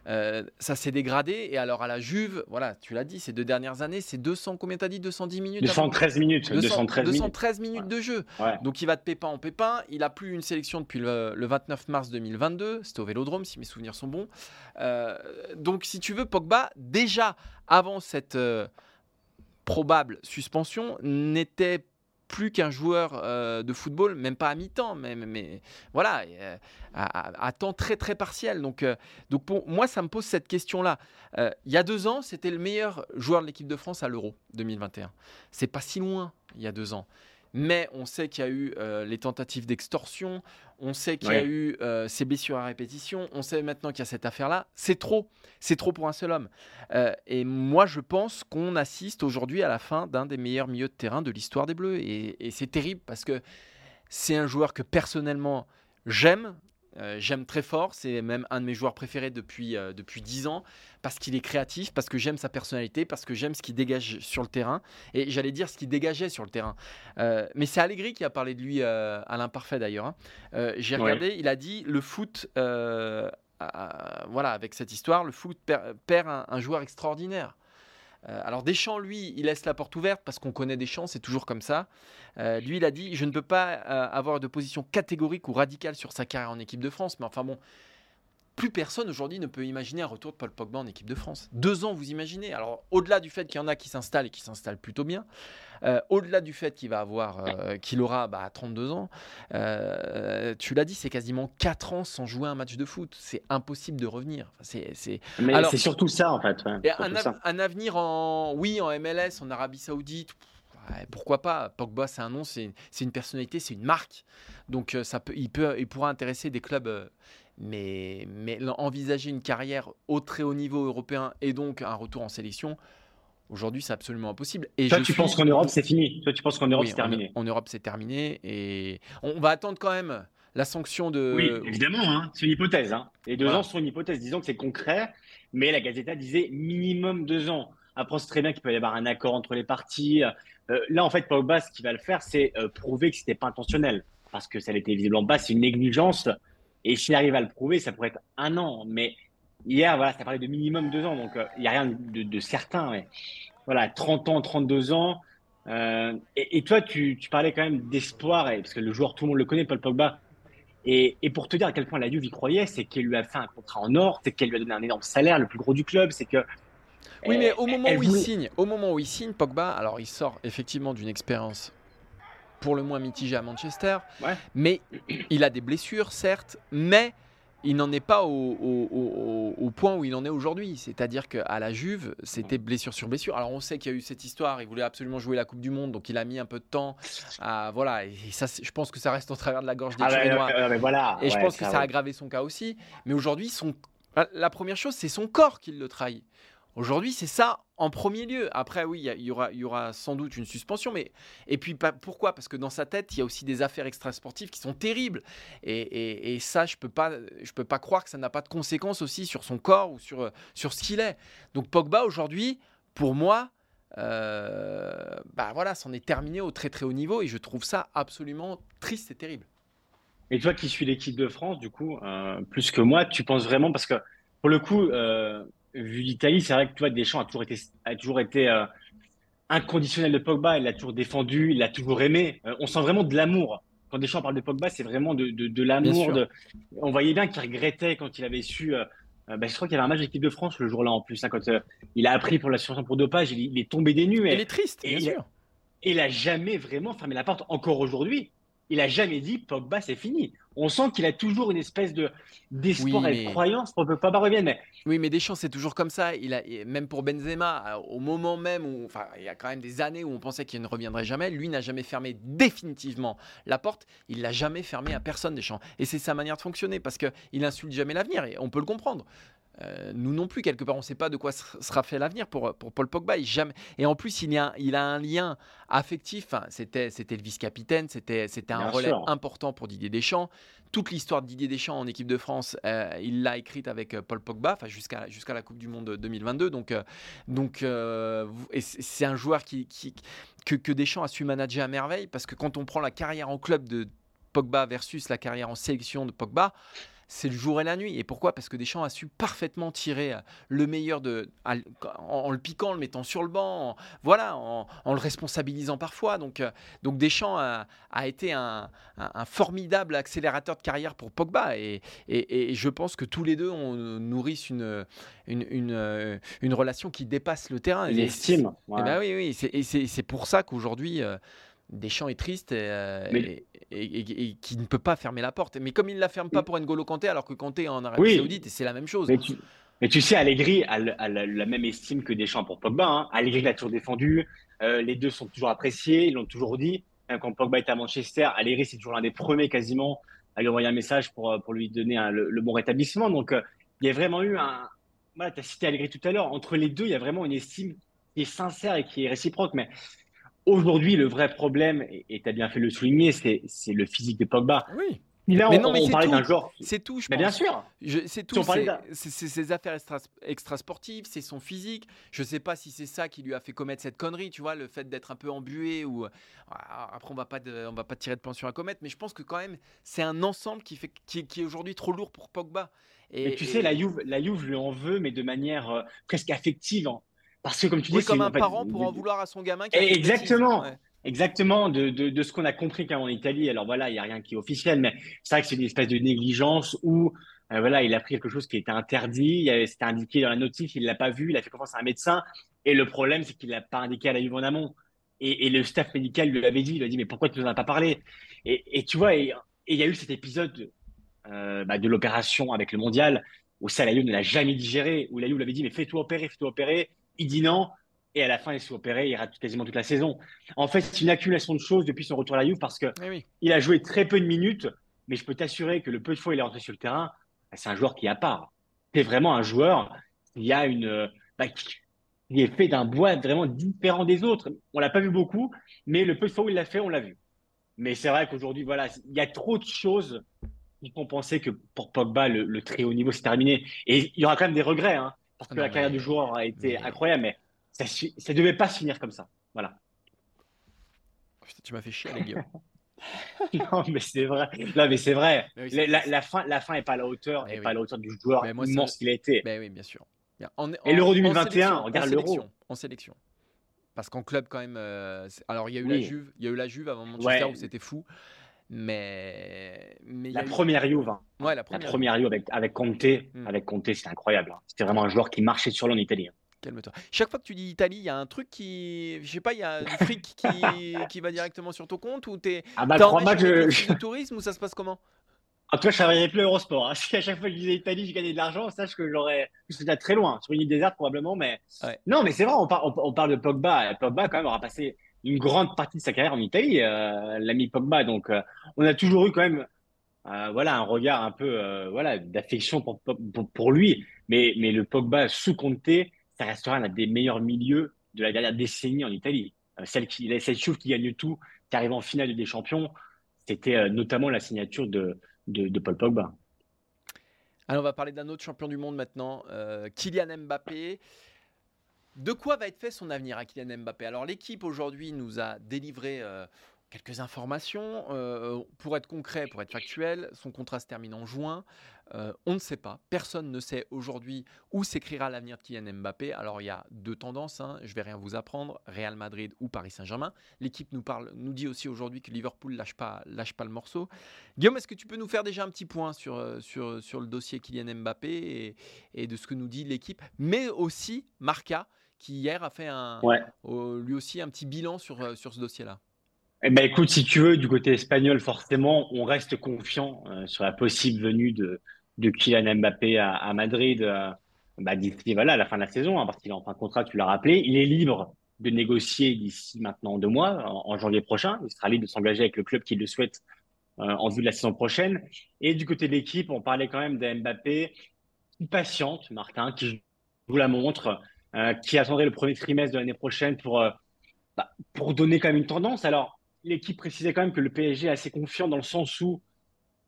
Euh, ça s'est dégradé et alors à la Juve, voilà, tu l'as dit, ces deux dernières années, c'est 200, combien t'as dit 210 minutes 213 minutes. 213, 213 minutes, de jeu. Donc il va de pépin en pépin. Il a plus une sélection depuis le, 29 mars 2022. C'était au Vélodrome, si mes souvenirs sont bons. Euh, donc si tu veux, Pogba, déjà avant cette probable suspension, n'était plus qu'un joueur euh, de football, même pas à mi-temps, mais, voilà, euh, à, temps très très partiel. Donc, euh, donc pour moi, ça me pose cette question-là. il y a deux ans, c'était le meilleur joueur de l'équipe de France à l'Euro 2021. C'est pas si loin il y a deux ans mais on sait qu'il y a eu euh, les tentatives d'extorsion, on sait qu'il y a eu euh, ces blessures à répétition, on sait maintenant qu'il y a cette affaire-là. C'est trop, c'est trop pour un seul homme. Euh, et moi, je pense qu'on assiste aujourd'hui à la fin d'un des meilleurs milieux de terrain de l'histoire des Bleus. et c'est terrible parce que c'est un joueur que personnellement j'aime, euh, j'aime très fort, c'est même un de mes joueurs préférés depuis, euh, depuis 10 ans, parce qu'il est créatif, parce que j'aime sa personnalité, parce que j'aime ce qu'il dégage sur le terrain, et j'allais dire ce qu'il dégageait sur le terrain. Euh, mais c'est Allegri qui a parlé de lui à l'imparfait d'ailleurs. Hein. J'ai regardé, il a dit le foot, voilà, avec cette histoire, le foot perd, un joueur extraordinaire. Euh, alors Deschamps, lui, il laisse la porte ouverte parce qu'on connaît Deschamps, c'est toujours comme ça. Euh, lui, il a dit, je ne peux pas euh, avoir de position catégorique ou radicale sur sa carrière en équipe de France, mais enfin bon, plus personne aujourd'hui ne peut imaginer un retour de Paul Pogba en équipe de France. Deux ans, vous imaginez Alors, au-delà du fait qu'il y en a qui s'installent et qui s'installent plutôt bien, euh, au-delà du fait qu'il va avoir, euh, qu'il aura bah, 32 ans, euh, tu l'as dit, c'est quasiment 4 ans sans jouer un match de foot. C'est impossible de revenir. c'est, Mais c'est surtout ça, en fait. un, avenir en, oui, en MLS, en Arabie Saoudite. pourquoi pas? Pogba, c'est un nom, c'est, une personnalité, c'est une marque. Donc ça peut, il, peut, il pourra intéresser des clubs mais, mais envisager une carrière au très haut niveau européen et donc un retour en sélection, aujourd'hui, c'est absolument impossible. Et Toi, tu penses qu'en Europe, c'est fini Toi, tu penses qu'en Europe, c'est terminé en, Europe, c'est terminé. Et on va attendre quand même la sanction de. Oui, évidemment, hein. c'est une hypothèse. Hein. Les deux ans sont une hypothèse. Disons que c'est concret, mais la Gazeta disait minimum deux ans. Après, c'est très bien qu'il peut y avoir un accord entre les parties. Euh, là, en fait, Pogba, ce qu'il va le faire, c'est euh, prouver que ce n'était pas intentionnel. Parce que ça l'était visiblement pas, c'est une négligence. Et s'il arrive à le prouver, ça pourrait être un an. Mais hier, voilà, ça parlait de minimum deux ans. Donc, euh, il n'y a rien de, certain. Mais, voilà, 30 ans, 32 ans. Euh, et, toi, tu, parlais quand même d'espoir, parce que le joueur, tout le monde le connaît, Paul Pogba. Et, pour te dire à quel point la Juve y croyait, c'est qu'elle lui a fait un contrat en or, c'est qu'elle lui a donné un énorme salaire, le plus gros du club, c'est que. Oui, mais au moment où il signe, au moment où il signe, Pogba, alors il sort effectivement d'une expérience pour le moins mitigé à Manchester. Mais il a des blessures, certes, mais il n'en est pas au, point où il en est aujourd'hui. C'est-à-dire qu'à la Juve, c'était blessure sur blessure. Alors on sait qu'il y a eu cette histoire, il voulait absolument jouer la Coupe du Monde, donc il a mis un peu de temps à... Voilà, et ça, je pense que ça reste au travers de la gorge des ah voilà, et je pense que ça a aggravé son cas aussi. Mais aujourd'hui, son... la première chose, c'est son corps qui le trahit. Aujourd'hui, c'est ça en premier lieu. Après, oui, il y, aura, sans doute une suspension, mais et puis pourquoi? Parce que dans sa tête, il y a aussi des affaires extrasportives qui sont terribles, et, ça, je peux peux pas croire que ça n'a pas de conséquences aussi sur son corps ou sur sur ce qu'il est. Donc Pogba aujourd'hui, pour moi, euh, bah voilà, c'en est terminé au très très haut niveau, et je trouve ça absolument triste et terrible. Et toi qui suis l'équipe de France, du coup, euh, plus que moi, tu penses vraiment parce que pour le coup. Euh, vu l'Italie, c'est vrai que tu vois, Deschamps a toujours été, a toujours été euh, inconditionnel de Pogba. Il l'a toujours défendu, il l'a toujours aimé. Euh, on sent vraiment de l'amour. Quand Deschamps parle de Pogba, c'est vraiment de, de, l'amour. De... On voyait bien qu'il regrettait quand il avait su. Euh, bah, je crois qu'il y avait un match d'équipe de France le jour-là en plus. Hein, quand il a appris pour la situation pour dopage, il, il est tombé des nues. Et, il est triste, bien sûr. et il a jamais vraiment fermé la porte, encore aujourd'hui il a jamais dit Pogba c'est fini. On sent qu'il a toujours une espèce de d'espoir et de croyance pour que Pogba revienne. Mais... Oui, mais Deschamps c'est toujours comme ça. Il a même pour Benzema, au moment même où, enfin, il y a quand même des années où on pensait qu'il ne reviendrait jamais. Lui n'a jamais fermé définitivement la porte. Il l'a jamais fermé à personne Deschamps. Et c'est sa manière de fonctionner parce que il insulte jamais l'avenir et on peut le comprendre. Euh, nous non plus, quelque part, on ne sait pas de quoi sera fait l'avenir pour, pour Paul Pogba. Il jamais... Et en plus, il, a, il a un lien affectif. c'était, c'était le vice-capitaine, c'était, c'était un relais important pour Didier Deschamps. Toute l'histoire de Didier Deschamps en équipe de France, euh, il l'a écrite avec euh, Paul Pogba, jusqu'à, la Coupe du Monde 2022. Donc, donc c'est un joueur qui, que Deschamps a su manager à merveille parce que quand on prend la carrière en club de Pogba versus la carrière en sélection de Pogba, c'est le jour et la nuit. Et pourquoi? Parce que Deschamps a su parfaitement tirer euh, le meilleur de, en, le piquant, en le mettant sur le banc, en, voilà, en, le responsabilisant parfois. Donc, euh, donc Deschamps a, été un, formidable accélérateur de carrière pour Pogba. Et, et, je pense que tous les deux on nourrissent une, une, euh, une, relation qui dépasse le terrain. L'estime. Eh ben oui, oui. Et c'est pour ça qu'aujourd'hui. Deschamps est triste euh, et, qui ne peut pas fermer la porte. Mais comme il ne la ferme pas pour N'Golo Kanté, alors que Kanté est en Arabie Saoudite, c'est la même chose. Mais tu, sais, Allegri a, la, même estime que Deschamps pour Pogba. Hein. Allegri l'a toujours défendu. Euh, les deux sont toujours appréciés, ils l'ont toujours dit. Quand Pogba est à Manchester, Allegri, c'est toujours l'un des premiers quasiment à lui envoyer un message pour, euh, pour lui donner le, bon rétablissement. Donc, il y a vraiment eu un. Voilà, tu as cité Allegri tout à l'heure. Entre les deux, il y a vraiment une estime qui est sincère et qui est réciproque. Mais Aujourd'hui, le vrai problème, et tu as bien fait le souligner, c'est le physique de Pogba. Oui. Là, mais non, mais on parlait d'un genre. C'est tout, je mais Bien sûr. C'est tout. c'est ses affaires extra, sportives, c'est son physique. Je ne sais pas si c'est ça qui lui a fait commettre cette connerie, tu vois, le fait d'être un peu embué ou. Ah, après, on va pas, on va pas tirer de pension à commettre, mais je pense que quand même, c'est un ensemble qui fait, qui, est aujourd'hui trop lourd pour Pogba. Et, tu sais, la Juve, la Juve lui en veut, mais de manière euh, presque affective. Parce que comme tu dis, comme un parent pour en vouloir à son gamin. Qui exactement. Exactement, de, de, de ce qu'on a compris quand en Italie. Alors voilà, il n'y a rien qui est officiel, mais c'est vrai que c'est une espèce de négligence où euh, voilà, il a pris quelque chose qui était interdit, c'était indiqué dans la notice, il l'a pas vu, il a fait confiance à un médecin. Et le problème, c'est qu'il l'a pas indiqué à la Juve en amont. Et, et, le staff médical lui avait dit, il lui a dit, mais pourquoi tu nous en as pas parlé? Et, et, tu vois, il y a eu cet épisode euh, bah, de l'opération avec le mondial où ça, la Juve ne l'a jamais digéré, où la Juve lui avait dit, mais fais-toi opérer, fais-toi opérer il dit non, et à la fin, il s'est opéré, il rate quasiment toute la saison. En fait, c'est une accumulation de choses depuis son retour à la Juve parce que eh il a joué très peu de minutes, mais je peux t'assurer que le peu de fois il est rentré sur le terrain, bah, c'est un joueur qui est à part. C'est vraiment un joueur qui a une, bah, qui est fait d'un bois vraiment différent des autres. On l'a pas vu beaucoup, mais le peu de fois où il l'a fait, on l'a vu. Mais c'est vrai qu'aujourd'hui, voilà, il y a trop de choses qui font penser que pour Pogba, le, très haut niveau, c'est terminé. Et il y aura quand même des regrets. Hein parce que la carrière du joueur a été incroyable, mais ça ne devait pas se finir comme ça. Voilà. tu m'as fait chier, les gars. non, mais c'est vrai. Non, mais c'est vrai. la, fin, la fin est pas à la hauteur, n'est pas à la hauteur du joueur moi, immense qu'il a été. Mais oui, bien sûr. Et l'Euro 2021, regarde l'Euro. En sélection. Parce qu'en club, quand même. Euh, alors, il y a eu la Juve. Il y a eu la Juve avant Manchester où c'était fou. Mais, mais la, première Juve, hein. ouais, la première, la première Juve avec, avec Conte, hmm. avec Conte, c'était incroyable. Hein. C'était vraiment un joueur qui marchait sur l'en Italie. Hein. Calme-toi. Chaque fois que tu dis Italie, il y a un truc qui, je sais pas, il y a du fric qui, qui va directement sur ton compte ou t'es ah bah, crois je... du tourisme ou ça se passe comment? En tout cas, je travaillais plus Eurosport. Hein. Si à chaque fois que je disais Italie, je gagnais de l'argent, sache que j'aurais. C'était très loin, sur une île déserte probablement. Mais non, mais c'est vrai, on, on, parle de Pogba. Pogba, quand même, aura passé une grande partie de sa carrière en Italie, euh, l'ami Pogba. Donc, euh, on a toujours eu quand même, euh, voilà, un regard un peu, voilà, d'affection pour, pour, lui. Mais, mais le Pogba sous Conte, ça restera un des meilleurs milieux de la dernière décennie en Italie. celle qui, cette qui gagne tout, qui arrive en finale des champions, c'était notamment la signature de, de, Paul Pogba. Alors on va parler d'un autre champion du monde maintenant, Kylian Mbappé. De quoi va être fait son avenir à Kylian Mbappé? Alors l'équipe aujourd'hui nous a délivré quelques informations. Euh, pour être concret, pour être factuel, son contrat se termine en juin. Euh, on ne sait pas. Personne ne sait aujourd'hui où s'écrira l'avenir de Kylian Mbappé. Alors il y a deux tendances. Hein. Je vais rien vous apprendre Real Madrid ou Paris Saint-Germain. L'équipe nous parle, nous dit aussi aujourd'hui que Liverpool lâche pas, lâche pas le morceau. Guillaume, est-ce que tu peux nous faire déjà un petit point sur, euh, sur, sur le dossier Kylian Mbappé et, de ce que nous dit l'équipe, mais aussi Marca qui hier a fait un, lui aussi un petit bilan sur, sur ce dossier-là? Eh ben, écoute, si tu veux, du côté espagnol, forcément, on reste confiant euh, sur la possible venue de, de Kylian Mbappé à, Madrid euh, bah, d'ici voilà, à la fin de la saison, hein, parce qu'il est en fin de contrat, tu l'as rappelé. Il est libre de négocier d'ici maintenant deux mois, en, janvier prochain. Il sera libre de s'engager avec le club qui le souhaite euh, en vue de la saison prochaine. Et du côté de l'équipe, on parlait quand même de Mbappé, qui patiente, Martin, qui joue la montre, qui attendrait le premier trimestre de l'année prochaine pour, bah, pour donner quand même une tendance. Alors, l'équipe précisait quand même que le PSG est assez confiant dans le sens où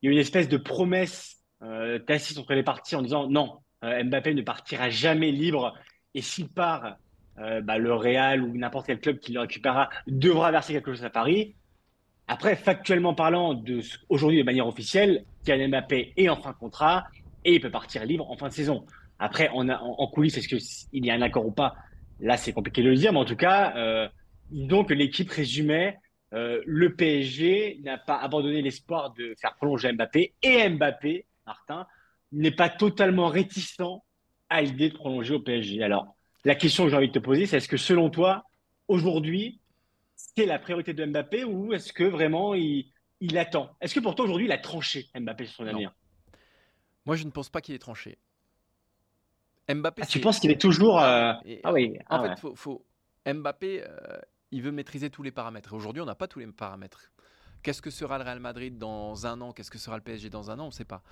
il y a une espèce de promesse euh, tacite entre les parties en disant non, euh, Mbappé ne partira jamais libre et s'il part, euh, bah, le Real ou n'importe quel club qui le récupérera devra verser quelque chose à Paris. Après, factuellement parlant, aujourd'hui de manière officielle, Kylian Mbappé est en fin de contrat et il peut partir libre en fin de saison. Après, en, en, coulisses, est-ce qu'il y a un accord ou pas? Là, c'est compliqué de le dire, mais en tout cas, euh, donc l'équipe résumait euh, le PSG n'a pas abandonné l'espoir de faire prolonger Mbappé et Mbappé, Martin, n'est pas totalement réticent à l'idée de prolonger au PSG. Alors, la question que j'ai envie de te poser, c'est est-ce que selon toi, aujourd'hui, c'est la priorité de Mbappé ou est-ce que vraiment il, attend? Est-ce que pour toi, aujourd'hui, il a tranché Mbappé sur son avenir? Moi, je ne pense pas qu'il ait tranché. Mbappé, ah, tu penses qu'il est toujours. Euh, ah oui. En ah fait, faut, Mbappé, euh, il veut maîtriser tous les paramètres. Aujourd'hui, on n'a pas tous les paramètres. Qu'est-ce que sera le Real Madrid dans un an? Qu'est-ce que sera le PSG dans un an? On ne sait pas.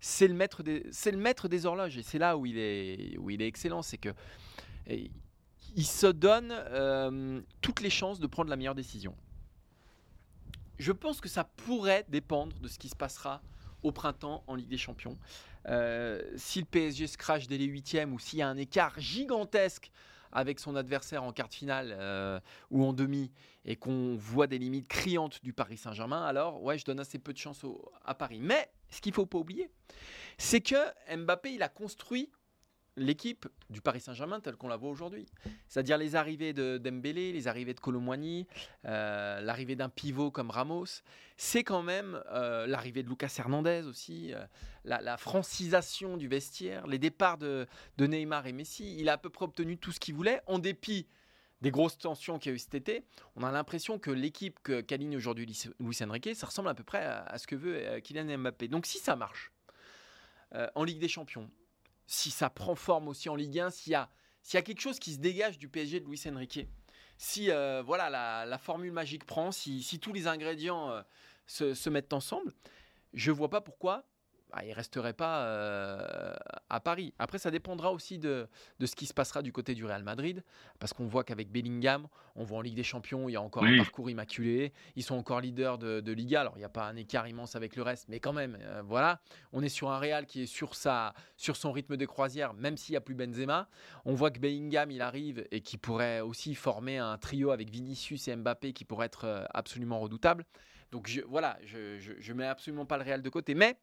C'est le maître des, c'est le maître des horloges et c'est là où il est, où il est excellent, c'est que il se donne euh, toutes les chances de prendre la meilleure décision. Je pense que ça pourrait dépendre de ce qui se passera au printemps en Ligue des Champions. Euh, si le PSG se crache dès les huitièmes ou s'il y a un écart gigantesque avec son adversaire en quart de finale euh, ou en demi et qu'on voit des limites criantes du Paris Saint-Germain, alors ouais, je donne assez peu de chance à Paris. Mais ce qu'il faut pas oublier, c'est que Mbappé, il a construit l'équipe du Paris Saint-Germain telle qu'on la voit aujourd'hui. C'est-à-dire les arrivées de Dembélé, les arrivées de Colomboigny, euh, l'arrivée d'un pivot comme Ramos. C'est quand même euh, l'arrivée de Lucas Hernandez aussi, euh, la, francisation du vestiaire, les départs de, Neymar et Messi. Il a à peu près obtenu tout ce qu'il voulait en dépit des grosses tensions qu'il y a eu cet été. On a l'impression que l'équipe qu'aligne aujourd'hui Luis Enrique, ça ressemble à peu près à, à ce que veut Kylian Mbappé. Donc si ça marche en Ligue des Champions, si ça prend forme aussi en Ligue 1, s'il y a, y a quelque chose qui se dégage du PSG de Luis Enrique, si euh, voilà la, formule magique prend, si, tous les ingrédients euh, se, se, mettent ensemble, je ne vois pas pourquoi bah, il ne resterait pas euh, à Paris. Après, ça dépendra aussi de, ce qui se passera du côté du Real Madrid, parce qu'on voit qu'avec Bellingham, on voit en Ligue des Champions, il y a encore un parcours immaculé. Ils sont encore leaders de, Liga. Alors, il n'y a pas un écart immense avec le reste, mais quand même, euh, voilà. On est sur un Real qui est sur, sa, sur son rythme de croisière, même s'il n'y a plus Benzema. On voit que Bellingham, il arrive et qui pourrait aussi former un trio avec Vinicius et Mbappé qui pourrait être euh, absolument redoutable. Donc, je, voilà, je ne mets absolument pas le Real de côté, mais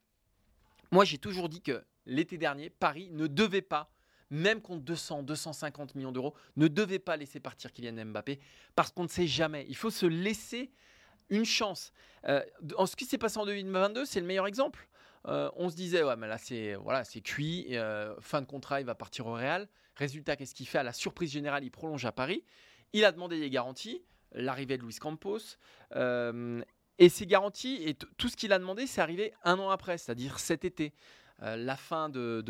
moi, j'ai toujours dit que l'été dernier, Paris ne devait pas, même contre 200, 250 millions d'euros, ne devait pas laisser partir Kylian Mbappé parce qu'on ne sait jamais. Il faut se laisser une chance. Euh, en ce qui s'est passé en 2022, c'est le meilleur exemple. Euh, on se disait, ouais, mais là, c'est voilà, c'est cuit. Euh, fin de contrat, il va partir au Real. Résultat, qu'est-ce qu'il fait? À la surprise générale, il prolonge à Paris. Il a demandé des garanties. L'arrivée de Luis Campos. Et ces garanties et tout ce qu'il a demandé, c'est arrivé un an après, c'est-à-dire cet été. Euh, la fin de,